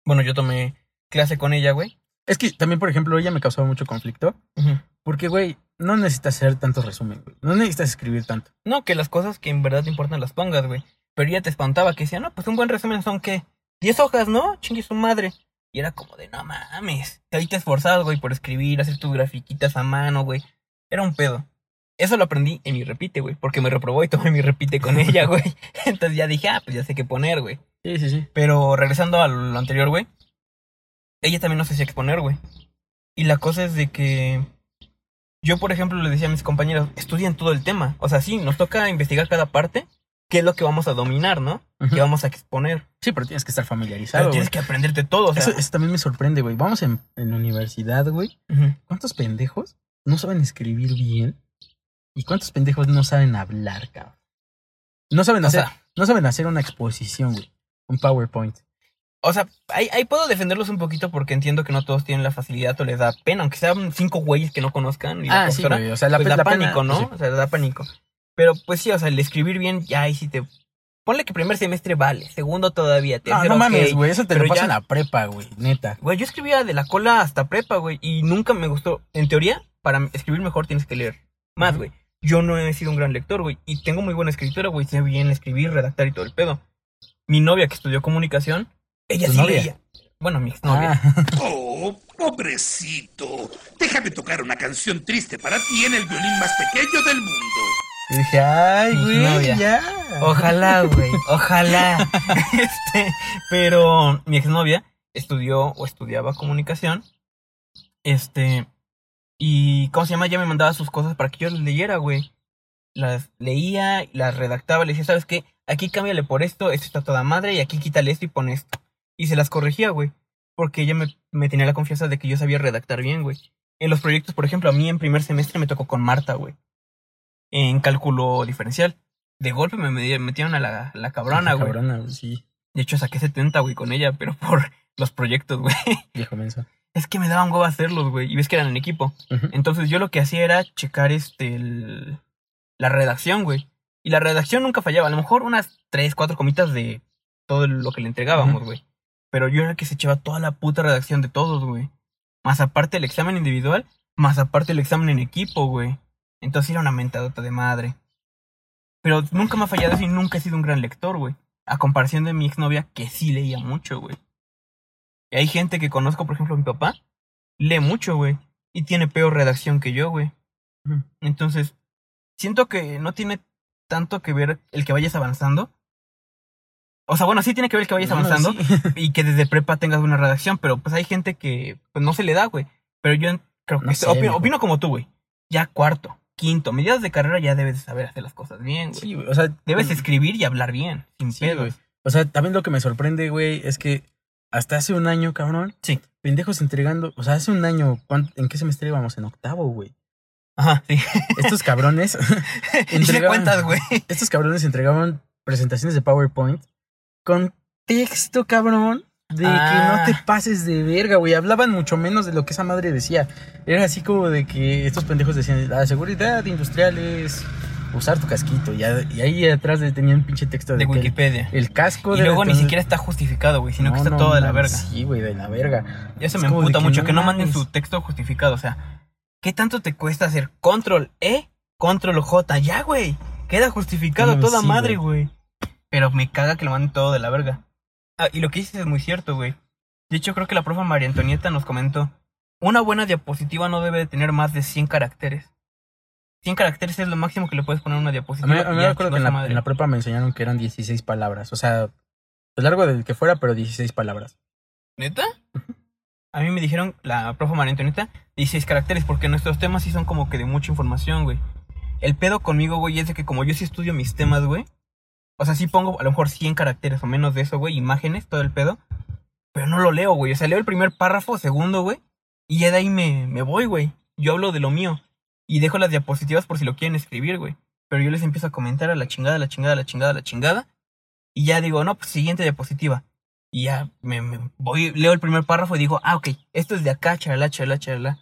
Bueno, yo tomé clase con ella, güey. Es que también, por ejemplo, ella me causaba mucho conflicto, porque, güey, no necesitas hacer tanto resumen, güey. No necesitas escribir tanto. No, que las cosas que en verdad te importan las pongas, güey. Pero ella te espantaba que decía, no, pues un buen resumen son que 10 hojas, ¿no? Chingue su madre. Y era como de, no mames. Ahí te esforzabas, güey, por escribir, hacer tus grafiquitas a mano, güey. Era un pedo. Eso lo aprendí en mi repite, güey. Porque me reprobó y tomé mi repite con ella, güey. Entonces ya dije, ah, pues ya sé qué poner, güey. Sí, sí, sí. Pero regresando a lo anterior, güey. Ella también no sabía qué poner, güey. Y la cosa es de que. Yo, por ejemplo, le decía a mis compañeros, estudien todo el tema. O sea, sí, nos toca investigar cada parte, qué es lo que vamos a dominar, ¿no? Que vamos a exponer. Sí, pero tienes que estar familiarizado. Pero tienes que aprenderte todo, o sea. Eso, eso también me sorprende, güey. Vamos en, en universidad, güey. ¿Cuántos pendejos no saben escribir bien? ¿Y cuántos pendejos no saben hablar, cabrón? No saben O hacer, sea, no saben hacer una exposición, güey. Un PowerPoint. o sea ahí, ahí puedo defenderlos un poquito porque entiendo que no todos tienen la facilidad o les da pena, aunque sean cinco güeyes que no conozcan. Y la Ah, sí, güey. O sea, la, pues la da pena- pánico, ¿no? sí. O sea, da pánico. Pero pues sí, o sea, el escribir bien, ya ahí sí te. Ponle que primer semestre vale, segundo todavía, No, tercero. no mames, ok. güey. Eso te lo pasa ya- en la prepa, güey. Neta. Güey, yo escribía de la cola hasta prepa, güey, y nunca me gustó. En teoría, para escribir mejor tienes que leer más, güey. Yo no he sido un gran lector, güey, y tengo muy buena escritura, güey, sé bien escribir, redactar y todo el pedo. Mi novia que estudió comunicación, ella ¿Tu sí novia? leía. Bueno, mi exnovia. Ah, Oh, pobrecito. Déjame tocar una canción triste para ti en el violín más pequeño del mundo. Y dije, ay, güey, ya. Ojalá, güey, ojalá. este, pero mi exnovia estudió o estudiaba comunicación. Este, y ¿cómo se llama? Ya me mandaba sus cosas para que yo las leyera, güey. Las leía, las redactaba, le decía, ¿sabes qué? Aquí cámbiale por esto, esto está toda madre, y aquí quítale esto y pon esto. Y se las corregía, güey. Porque ella me, me tenía la confianza de que yo sabía redactar bien, güey. En los proyectos, por ejemplo, a mí en primer semestre me tocó con Marta, güey. En cálculo diferencial. De golpe me metieron a la, la cabrona, güey. Cabrona, güey, sí. De hecho, saqué 70, güey, con ella, pero por los proyectos, güey. Viejo menso. Es que me daban huevo hacerlos, güey. Y ves que eran en equipo. Entonces yo lo que hacía era checar este el- la redacción, güey. Y la redacción nunca fallaba. A lo mejor unas tres, cuatro comitas de todo lo que le entregábamos, güey. Pero yo era el que se echaba toda la puta redacción de todos, güey. Más aparte el examen individual, más aparte el examen en equipo, güey. Entonces era una mentadota de madre. Pero nunca me ha fallado y nunca he sido un gran lector, güey. A comparación de mi exnovia, que sí leía mucho, güey. Y hay gente que conozco, por ejemplo, mi papá, lee mucho, güey. Y tiene peor redacción que yo, güey. Entonces, siento que no tiene tanto que ver el que vayas avanzando. O sea, bueno, sí tiene que ver el que vayas Bueno, avanzando sí. y que desde prepa tengas una redacción, pero pues hay gente que pues, no se le da, güey. Pero yo creo que No sé, opino, mijo. opino como tú, güey. Ya cuarto, quinto, mediados de carrera ya debes de saber hacer las cosas bien, güey. Sí, güey, o sea, Debes escribir y hablar bien, sin Sí, güey. O sea, también lo que me sorprende, güey, es que hasta hace un año, cabrón. Sí. Pendejos entregando. O sea, hace un año, ¿cuán- ¿en qué semestre íbamos? En octavo, güey. Ajá, sí. Estos cabrones. Entregaban- cuentas, güey. Estos cabrones entregaban presentaciones de PowerPoint con texto, cabrón. De Ah. que no te pases de verga, güey. Hablaban mucho menos de lo que esa madre decía. Era así como de que estos pendejos decían, la seguridad industrial es usar tu casquito. Y, a- y ahí atrás le tenían un pinche texto de, De que el- Wikipedia. el, casco Y de luego ni siquiera está justificado, güey, sino que está no todo de la verga. Sí, güey, de la verga. Ya se me emputa que mucho no que no manden su texto justificado. O sea, ¿qué tanto te cuesta hacer control E, control J? Ya, güey. Queda justificado toda sí, madre, güey. Pero me caga que lo manden todo de la verga. Ah, y lo que dices es muy cierto, güey. De hecho, creo que la profe María Antonieta nos comentó: una buena diapositiva no debe de tener más de 100 caracteres. 100 caracteres es lo máximo que le puedes poner a una A diapositiva. mí, a mí me acuerdo que en la, madre. en la prepa me enseñaron que eran 16 palabras. O sea, lo largo del que fuera, pero 16 palabras. ¿Neta? A mí me dijeron, la profe María Antonieta, 16 caracteres, porque nuestros temas sí son como que de mucha información, güey. El pedo conmigo, güey, es de que como yo sí estudio mis temas, güey. O sea, sí pongo a lo mejor 100 caracteres o menos de eso, güey, imágenes, todo el pedo. Pero no lo leo, güey. O sea, leo el primer párrafo, segundo, güey. Y ya de ahí me, me voy, güey. Yo hablo de lo mío. Y dejo las diapositivas por si lo quieren escribir, güey. Pero yo les empiezo a comentar a la chingada, a la chingada, a la chingada, a la chingada. Y ya digo, no, pues siguiente diapositiva. Y ya me, me voy, leo el primer párrafo y digo, ah, ok, esto es de acá, charalá, charalá, charalá.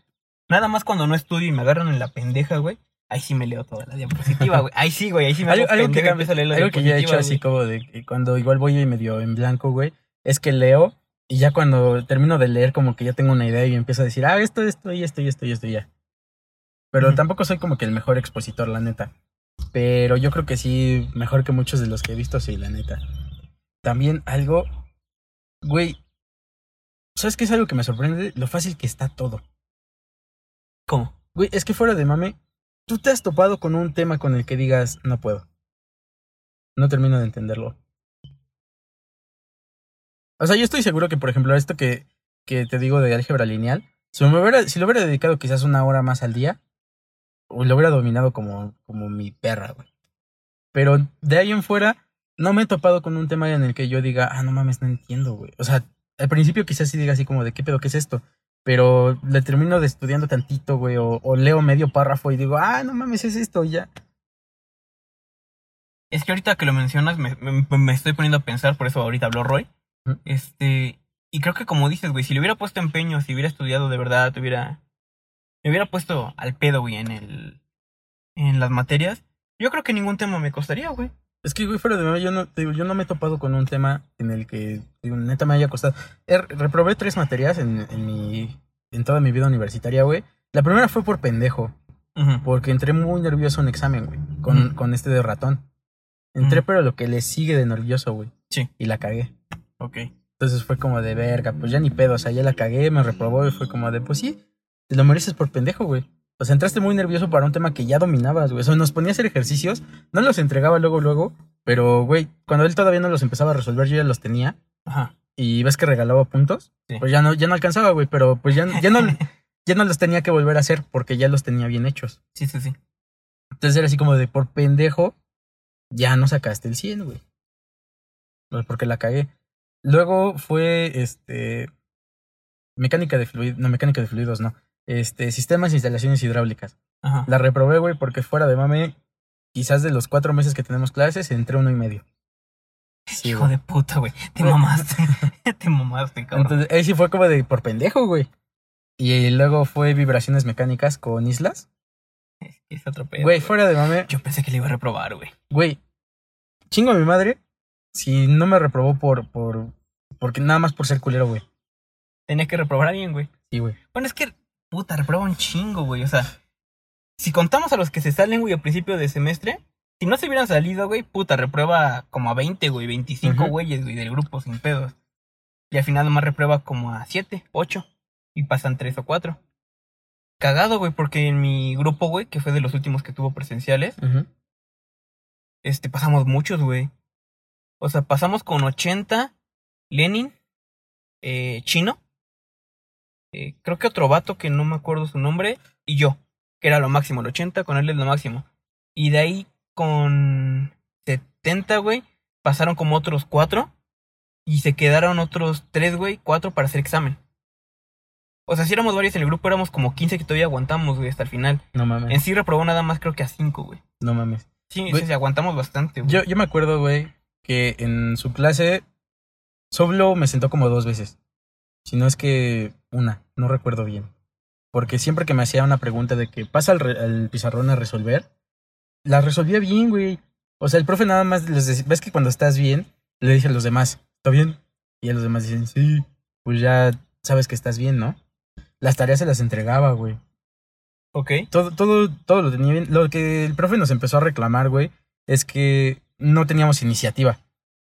Nada más cuando no estudio y me agarran en la pendeja, güey. Ahí sí me leo toda la diapositiva, güey. Ahí sí, güey, ahí sí me Algo, algo que, y empiezo a leer la algo que yo he hecho así como de cuando igual voy medio en blanco, güey, es que leo y ya cuando termino de leer como que ya tengo una idea y empiezo a decir, ah, esto, esto, y esto, y esto, y esto, y ya. Pero tampoco soy como que el mejor expositor, la neta. Pero yo creo que sí, mejor que muchos de los que he visto, sí, la neta. También algo, güey, ¿sabes qué es algo que me sorprende? Lo fácil que está todo. ¿Cómo? Güey, es que fuera de mame, tú te has topado con un tema con el que digas, no puedo. No termino de entenderlo. O sea, yo estoy seguro que, por ejemplo, esto que, que te digo de álgebra lineal, si, me hubiera, si lo hubiera dedicado quizás una hora más al día, lo hubiera dominado como, como mi perra, güey. Pero de ahí en fuera, no me he topado con un tema en el que yo diga, ah, no mames, no entiendo, güey. O sea, al principio quizás sí diga así como de, ¿qué pedo, qué es esto? Pero le termino de estudiando tantito, güey, o, o leo medio párrafo y digo, ah, no mames, es esto, y ya. Es que ahorita que lo mencionas me, me- me estoy poniendo a pensar, por eso ahorita habló Roy. Este, y creo que como dices, güey, si le hubiera puesto empeño, si hubiera estudiado de verdad, hubiera, me hubiera puesto al pedo, güey, en el, en las materias, yo creo que ningún tema me costaría, güey. Es que, güey, fuera de mame, yo no, digo, yo no me he topado con un tema en el que, digo, neta, me haya costado. Reprobé tres materias en, en mi, en toda mi vida universitaria, güey. La primera fue por pendejo, porque entré muy nervioso en un examen, güey, con, con este de ratón. Entré, pero lo que le sigue de nervioso, güey. Sí. Y la cagué. Ok. Entonces fue como de verga, pues ya ni pedo, o sea, ya la cagué, me reprobó y fue como de, pues sí, te lo mereces por pendejo, güey. O sea, entraste muy nervioso para un tema que ya dominabas, güey. O sea, nos ponía a hacer ejercicios, no los entregaba luego, luego, pero, güey, cuando él todavía no los empezaba a resolver, yo ya los tenía. Ajá. Y ves que regalaba puntos, Sí. pues ya no, ya no alcanzaba, güey, pero pues ya, ya, no, ya no los tenía que volver a hacer porque ya los tenía bien hechos. Sí, sí, sí. Entonces era así como de, por pendejo, ya no sacaste el 100, güey. Pues porque la cagué. Luego fue, este, mecánica de fluidos, no, mecánica de fluidos, no. Este, sistemas e instalaciones hidráulicas. Ajá. La reprobé, güey, porque fuera de mame, quizás de los cuatro meses que tenemos clases, entré uno y medio. Sí, Hijo güey. de puta, güey. Te mamaste. Te mamaste, cabrón. Entonces, ahí sí fue como de por pendejo, güey. Y luego fue vibraciones mecánicas con islas. es otro pedo. Güey, fuera de mame, Yo pensé que le iba a reprobar, güey. güey, chingo a mi madre si no me reprobó por, por, porque nada más por ser culero, güey. Tenía que reprobar a alguien, güey. Sí, güey. Bueno, es que, puta, reproba un chingo, güey. O sea, si contamos a los que se salen, güey, a principio de semestre, Si no se hubieran salido, güey, puta, reprueba como a 20, güey, 25 Ujú. güeyes, güey, del grupo sin pedos. Y al final nomás reprueba como a 7, 8. Y pasan 3 o 4. Cagado, güey, porque en mi grupo, güey, que fue de los últimos que tuvo presenciales, este, pasamos muchos, güey. O sea, pasamos con 80, Lenin, eh, Chino, eh, creo que otro vato que no me acuerdo su nombre, y yo, que era lo máximo, el 80 con él es lo máximo. Y de ahí con 70, güey, pasaron como otros 4, y se quedaron otros 3, güey, 4 para hacer examen. O sea, si éramos varios en el grupo, éramos como 15 que todavía aguantamos, güey, hasta el final. No mames. En sí reprobó nada más creo que a 5, güey. No mames. Sí, Güey, sí, sí, aguantamos bastante, güey. Yo, yo me acuerdo, güey, que en su clase solo me sentó como dos veces. Si no es que una, no recuerdo bien. Porque siempre que me hacía una pregunta de que pasa al pizarrón a resolver, la resolvía bien, güey. O sea, el profe nada más les decía, ves que cuando estás bien, le dice a los demás, ¿está bien? Y a los demás dicen, sí, pues ya sabes que estás bien, ¿no? Las tareas se las entregaba, güey. Ok. Todo, todo, todo lo tenía bien. Lo que el profe nos empezó a reclamar, güey, es que no teníamos iniciativa.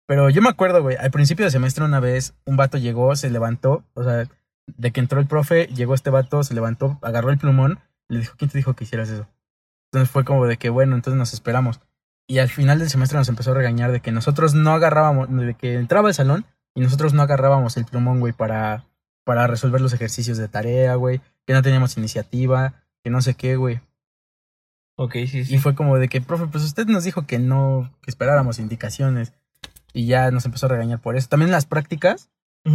Pero yo me acuerdo, güey, al principio de semestre una vez un vato llegó, se levantó, o sea, de que entró el profe, llegó este vato, se levantó, agarró el plumón, le dijo, ¿quién te dijo que hicieras eso? Entonces fue como de que, bueno, entonces nos esperamos. Y al final del semestre nos empezó a regañar de que nosotros no agarrábamos, de que entraba al salón y nosotros no agarrábamos el plumón, güey, para, para resolver los ejercicios de tarea, güey, que no teníamos iniciativa, que no sé qué, güey. Ok, sí, sí. Y fue como de que, profe, pues usted nos dijo que no, que esperáramos indicaciones. Y ya nos empezó a regañar por eso. También las prácticas,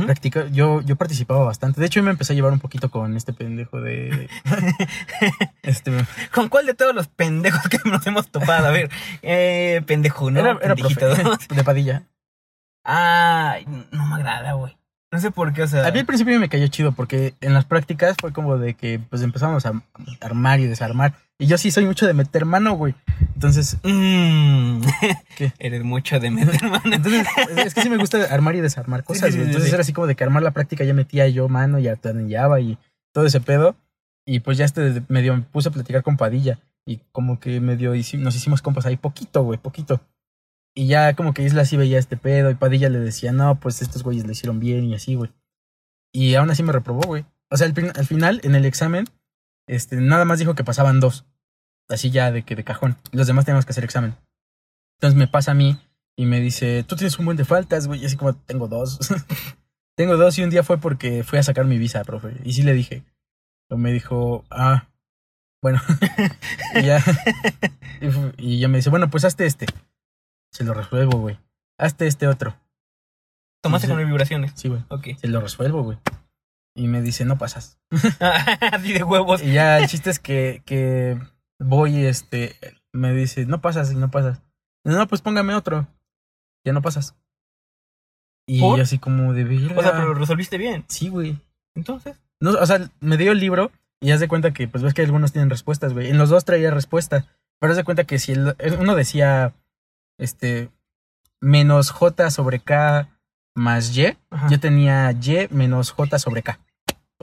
practica, yo, yo participaba bastante. De hecho, yo me empecé a llevar un poquito con este pendejo de. este. ¿Con cuál de todos los pendejos que nos hemos topado? A ver, eh, pendejo, ¿no? era, era profe de Padilla. Ay, no me agrada, güey. No sé por qué, o sea. A mí al principio me cayó chido porque en las prácticas fue como de que pues empezamos a armar y desarmar. Y yo sí soy mucho de meter mano, güey. Entonces, Mm. ¿Qué? Eres mucho de meter mano. entonces es que sí me gusta armar y desarmar cosas, güey. Entonces era así como de que armar la práctica ya metía yo mano y atornillaba y todo ese pedo. Y pues ya este medio me puse a platicar con Padilla. Y como que medio nos hicimos compas ahí poquito, güey, poquito. Y ya como que Isla sí veía este pedo y Padilla le decía, no, pues estos güeyes lo hicieron bien y así, güey. Y aún así me reprobó, güey. O sea, al final, en el examen, este, nada más dijo que pasaban dos. Así ya de que de cajón. Los demás teníamos que hacer examen. Entonces me pasa a mí y me dice, tú tienes un buen de faltas, güey. Y así como, tengo dos. tengo dos y un día fue porque fui a sacar mi visa, profe. Y sí le dije. Pero me dijo, ah, bueno. y ya. Y, ya me dice, bueno, pues hazte este. Se lo resuelvo, güey. Hazte este otro. Tomaste Sí, con vibraciones. Sí, güey. Ok. Se lo resuelvo, güey. Y me dice, no pasas. Así de huevos. Y ya el chiste es que, que voy, este, me dice, no pasas y no pasas. No, pues póngame otro. Ya no pasas. Y así como de verga. O sea, pero lo resolviste bien. Sí, güey. Entonces. No, o sea, me dio el libro y haz de cuenta que, pues ves que algunos tienen respuestas, güey. En los dos traía respuesta. Pero haz de cuenta que si el, uno decía, este, menos J sobre K más Y, Ajá. yo tenía Y menos J sobre K.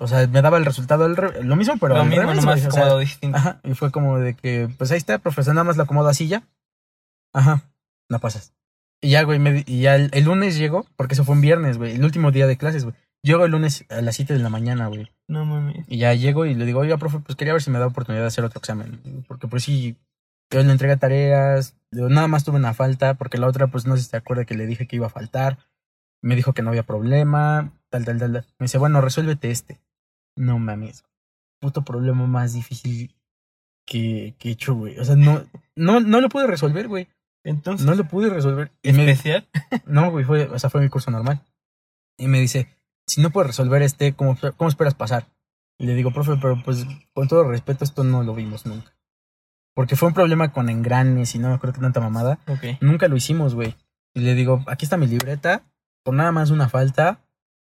O sea, me daba el resultado al re- lo mismo, pero lo al mismo, revés, nomás o sea, distinto. Ajá, y fue como de que, pues ahí está, profesor, nada más lo acomodo así ya. Ajá, no pasas. Y ya, güey, me y ya el, el lunes llego, porque eso fue un viernes, güey, el último día de clases, güey. Llego el lunes a las 7 de la mañana, güey. No mames. Y ya llego y le digo, oiga, profe, pues quería ver si me da oportunidad de hacer otro examen. Porque pues sí, yo le entregué tareas, nada más tuve una falta, porque la otra, pues no sé si te acuerdas que le dije que iba a faltar. Me dijo que no había problema, tal, tal, tal. tal. Me dice, bueno, resuélvete este. No mames. Puto problema más difícil que, que he hecho, güey. O sea, no, no, no lo pude resolver, güey. Entonces. No lo pude resolver. Y me, especial. no, güey, fue, o sea, fue mi curso normal. Y me dice, si no puedes resolver este, ¿cómo, cómo esperas pasar? Y le digo, profe, pero pues con todo respeto, esto no lo vimos nunca. Porque fue un problema con engranes y no me acuerdo qué tanta mamada. Ok. Nunca lo hicimos, güey. Y le digo, aquí está mi libreta, por nada más una falta.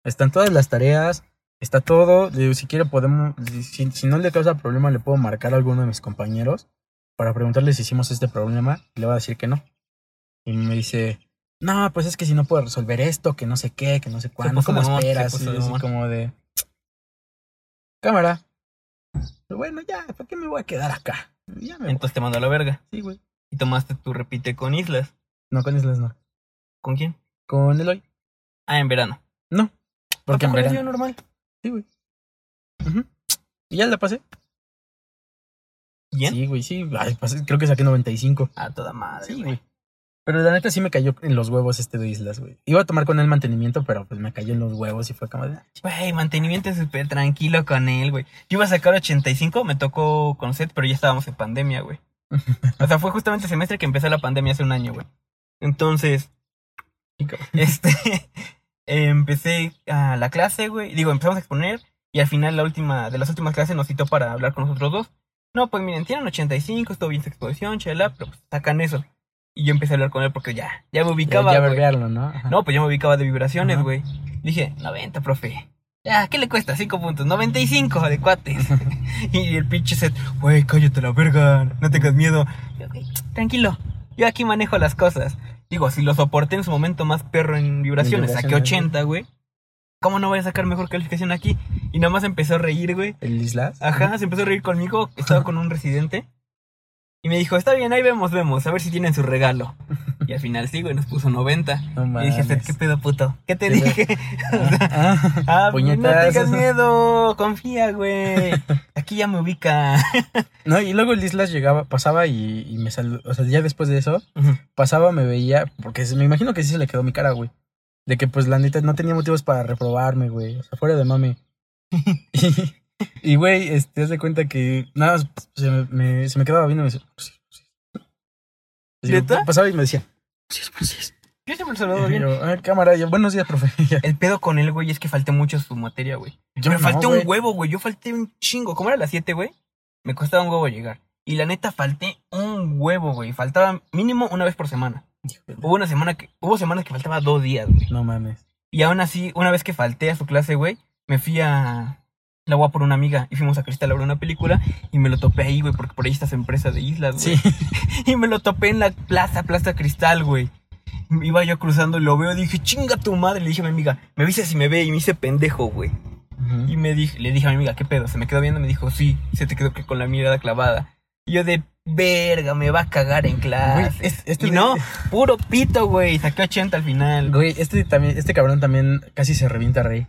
Están todas las tareas, está todo. Si quiere podemos, si, si no le causa problema, le puedo marcar a alguno de mis compañeros para preguntarle si hicimos este problema. Y le va a decir que no. Y me dice, no, pues es que si no puedo resolver esto, que no sé qué, que no sé cuándo, puso ¿cómo de mamón, se esperas? Y así como de, cámara. Pero bueno, ya, ¿para qué me voy a quedar acá? Ya me voy. Entonces te mandó a la verga. Sí, güey. y tomaste tu repite con Islas. No, con Islas no. ¿Con quién? Con Eloy. Ah, en verano. No. Porque en ¿Tampoco les dio verano. normal? Sí, güey. Ujú. Y ya la pasé. ¿Bien? Sí, güey, sí. Ay, pasé- creo que saqué 95. A toda madre, Sí, güey. Pero la neta sí me cayó en los huevos este de Islas, güey. Iba a tomar con él mantenimiento, pero pues me cayó en los huevos y fue como de... "Ah, Güey, mantenimiento súper tranquilo con él, güey. Yo iba a sacar 85, me tocó con Seth, pero ya estábamos en pandemia, güey. O sea, fue justamente el semestre que empezó la pandemia hace un año, güey. Entonces, chico". este, empecé a la clase, güey. Digo, empezamos a exponer y al final la última, de las últimas clases nos citó para hablar con nosotros dos. No, pues miren, tienen 85, estuvo bien su exposición, chala, pero pues sacan eso. Y yo empecé a hablar con él porque ya, ya me Ya, ubicaba, ya verbearlo, ¿no? Ajá. No, pues yo me ubicaba de vibraciones, güey. Dije, 90, profe. Ya, ¿qué le cuesta? 5 puntos. 95 de cuates. y el pinche set, güey, cállate la verga. No tengas miedo. Yo, "Ok, tranquilo. Yo aquí manejo las cosas. Digo, si lo soporté en su momento más perro en vibraciones, saqué vibraciones, 80, güey. ¿Cómo no voy a sacar mejor calificación aquí? Y nada más empezó a reír, güey. ¿El Islas? Ajá, se empezó a reír conmigo. Estaba con un residente. Y me dijo, está bien, ahí vemos, vemos. A ver si tienen su regalo. Y al final sí, güey, nos puso 90. No Y dije, ¿qué pedo, puto? ¿Qué te ¿Qué dije? Ah, ah, no puñetazos. tengas miedo, confía, güey. Aquí ya me ubica. No, y luego el Islas llegaba, pasaba y, y me saludó. O sea, ya después de eso, pasaba, me veía, porque me imagino que sí se le quedó mi cara, güey. De que pues la neta no tenía motivos para reprobarme, güey. O sea, fuera de mame. y, y, güey, este, haz de cuenta que nada más se me, me- se me quedaba viendo y me decía, pues sí, pues sí. ¿Neta? Pasaba y me decía, pues sí, pues sí. Yo siempre Y bien. yo, ah, cámara, yo, buenos días, profe. Ya. El pedo con él, güey, es que falté mucho su materia, güey. Yo me no, falté güey. un huevo, güey. Yo falté un chingo. ¿Cómo era las 7, güey? Me costaba un huevo llegar. Y la neta, falté un huevo, güey. Faltaba mínimo una vez por semana. Híjole. Hubo una semana que, hubo semanas que faltaba dos días, güey. No mames. Y aún así, una vez que falté a su clase, güey, me fui a la UA por una amiga y fuimos a Cristal a ver una película y me lo topé ahí, güey, porque por ahí está su empresa de islas, güey. Sí. Y me lo topé en la plaza, Plaza Cristal, güey. Iba yo cruzando y lo veo y dije, chinga tu madre. Le dije a mi amiga, me viste si me ve y me hice pendejo, güey. Y me dije, le dije a mi amiga, ¿qué pedo? Se me quedó viendo y me dijo, sí, se te quedó que con la mirada clavada. Y yo de verga, me va a cagar en clase. Güey, es- este y de- no, puro pito, güey. Saqué 80 al final. Güey, este también, este cabrón también casi se revienta rey.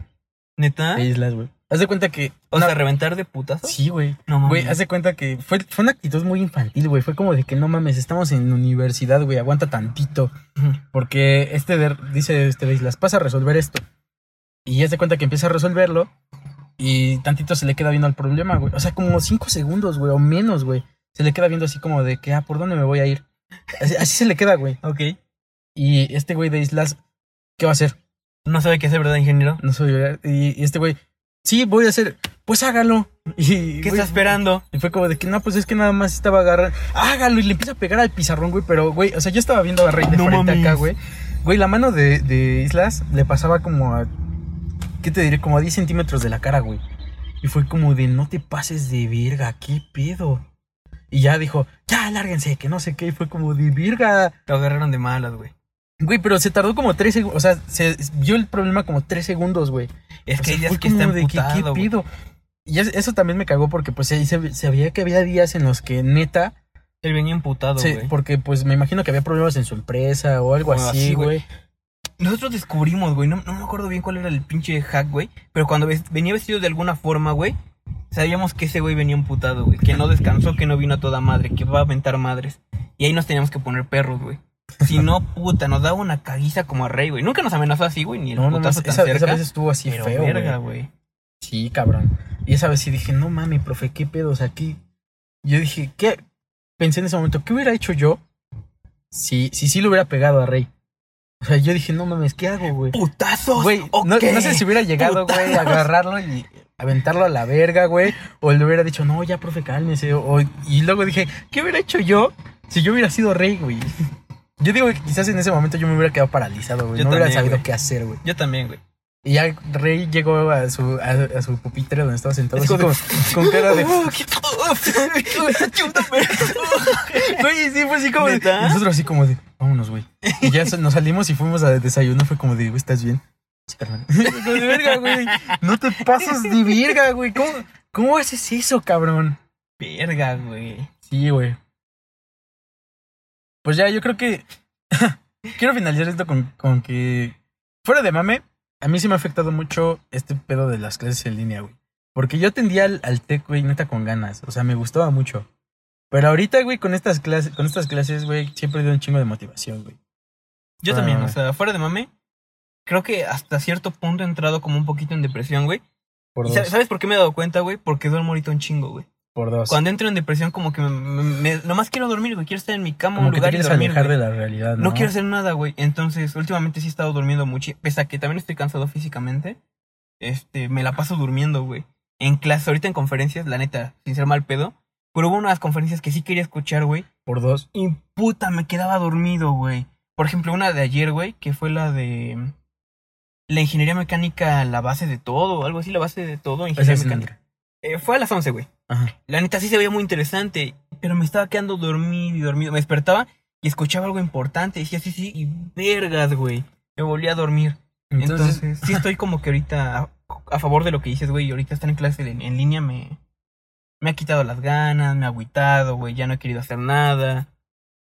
¿Neta? de Islas, güey. Haz de cuenta que. O una- sea, reventar de putazo. Sí, güey. No mames. Güey, haz de cuenta que fue, fue una actitud muy infantil, güey. Fue como de que no mames, estamos en universidad, güey, aguanta tantito. Porque este de- dice este de Islas, pasa a resolver esto. Y haz de cuenta que empieza a resolverlo. Y tantito se le queda viendo al problema, güey. O sea, como cinco segundos, güey, o menos, güey. Se le queda viendo así como de que, ah, ¿por dónde me voy a ir? Así, así se le queda, güey. Ok. Y este güey de Islas, ¿qué va a hacer? No sabe qué hacer, ¿verdad, ingeniero? No soy y, y este güey, sí, voy a hacer, pues hágalo. Y, ¿Qué güey, está esperando? Y fue como de que no, pues es que nada más estaba agarrando. Hágalo. Y le empieza a pegar al pizarrón, güey. Pero, güey, o sea, yo estaba viendo a Rey de No frente mames. acá, güey. Güey, la mano de, de Islas le pasaba como a. ¿Qué te diré? Como a 10 centímetros de la cara, güey. Y fue como de no te pases de verga, qué pedo. Y ya dijo, ya, lárguense, que no sé qué. Y fue como de verga. Lo agarraron de malas, güey. Güey, pero se tardó como 3 segundos. O sea, se vio el problema como 3 segundos, güey. Es O que sea, fue que está como de que, ¿qué emputado, pido? Y es- eso también me cagó porque pues se, se sabía que había días en los que neta, Él venía emputado, sí, güey. porque pues me imagino que había problemas en su empresa o algo así, güey. Nosotros descubrimos, güey, no, no me acuerdo bien cuál era el pinche hack, güey. Pero cuando venía vestido de alguna forma, güey, sabíamos que ese güey venía emputado, güey. Que no descansó, que no vino a toda madre, que va a aventar madres. Y ahí nos teníamos que poner perros, güey. Si no, puta, nos daba una caguiza como a rey, güey. Nunca nos amenazó así, güey, ni el No, no, putazo más, tan esa, cerca. esa vez estuvo así pero feo, verga, güey. Sí, cabrón. Y esa vez sí dije, no mami, profe, qué pedo, o sea, aquí. Yo dije, ¿qué? Pensé en ese momento, ¿qué hubiera hecho yo si si sí lo hubiera pegado a Rey? O sea, yo dije, no mames, ¿qué hago, güey? ¡Putazos! Güey, no, no sé si hubiera llegado, güey, a agarrarlo y aventarlo a la verga, güey. O le hubiera dicho, no, ya, profe, cálmese. O, y luego dije, ¿qué hubiera hecho yo si yo hubiera sido rey, güey? Yo digo que quizás en ese momento yo me hubiera quedado paralizado, güey. Yo No hubiera también, sabido güey. qué hacer, güey. Yo también, güey. Y ya Rey llegó a su, a, a su pupitre donde estaba sentado, así como con cara de. Ayúdame. Güey, sí, fue así como de. Nosotros así como de, vámonos, güey. Y ya nos salimos y fuimos a desayuno. Fue como de, güey, ¿estás bien? Sí, de verga, güey. No te pases de verga, güey. ¿Cómo, ¿Cómo haces eso, cabrón? Verga, güey. Sí, güey. Pues ya, yo creo que quiero finalizar esto con, con que, fuera de mame, a mí sí me ha afectado mucho este pedo de las clases en línea, güey. Porque yo tendía al, al tech, güey, neta con ganas. O sea, me gustaba mucho. Pero ahorita, güey, con estas clases, con estas clases, güey, siempre he un chingo de motivación, güey. Yo Ah. también, o sea, fuera de mame, creo que hasta cierto punto he entrado como un poquito en depresión, güey. Por ¿Y dos. sa- ¿Sabes por qué me he dado cuenta, güey? Porque duermo ahorita un chingo, güey. Por dos. Cuando entro en depresión, como que me, me- nomás quiero dormir, güey. Quiero estar en mi cama, Como un que te lugar y dormir. alejar de la realidad, ¿no? No quiero hacer nada, güey. Entonces, últimamente sí he estado durmiendo mucho. Pese a que también estoy cansado físicamente. Este, me la paso durmiendo, güey. En clase, ahorita en conferencias, la neta, sin ser mal pedo. Pero hubo unas conferencias que sí quería escuchar, güey. Por dos. Y puta, me quedaba dormido, güey. Por ejemplo, una de ayer, güey, que fue la de. La ingeniería mecánica, la base de todo, algo así, la base de todo, ingeniería mecánica. Eh, fue a las 11, güey. Ajá. La neta sí se veía muy interesante, pero me estaba quedando dormido y dormido. Me despertaba y escuchaba algo importante. Decía, sí, sí, y vergas, güey. Me volví a dormir. Entonces, Entonces, sí estoy como que ahorita a, a favor de lo que dices, güey. Y ahorita estar en clase en, en línea me, me ha quitado las ganas, me ha agüitado, güey. Ya no he querido hacer nada.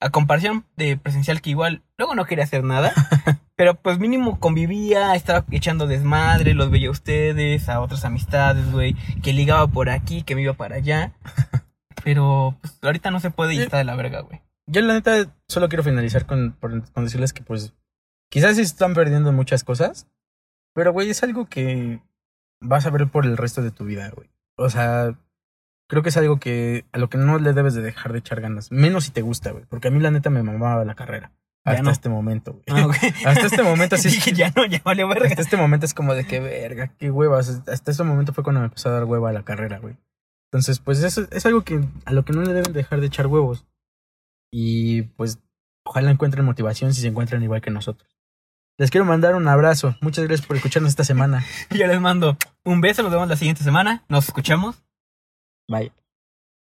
A comparación de presencial, que igual luego no quería hacer nada. pero pues mínimo convivía, estaba echando desmadre, los veía a ustedes, a otras amistades, güey. Que ligaba por aquí, que me iba para allá. Pero pues ahorita no se puede y está de la verga, güey. yo la neta solo quiero finalizar con, por- con decirles que pues quizás se están perdiendo muchas cosas, pero güey, es algo que vas a ver por el resto de tu vida, güey. O sea, creo que es algo que a lo que no le debes de dejar de echar ganas, menos si te gusta, güey, porque a mí la neta me mamaba la carrera Ya hasta no. este momento, güey. Ah. Hasta este momento sí es- Dije, ya no, ya vale verga. Hasta este momento es como de que verga, qué huevas. Hasta este momento fue cuando me empezó a dar hueva a la carrera, güey. Entonces, pues eso es algo que a lo que no le deben dejar de echar huevos. Y pues ojalá encuentren motivación si se encuentran igual que nosotros. Les quiero mandar un abrazo. Muchas gracias por escucharnos esta semana. Yo les mando un beso, nos vemos la siguiente semana. Nos escuchamos. Bye.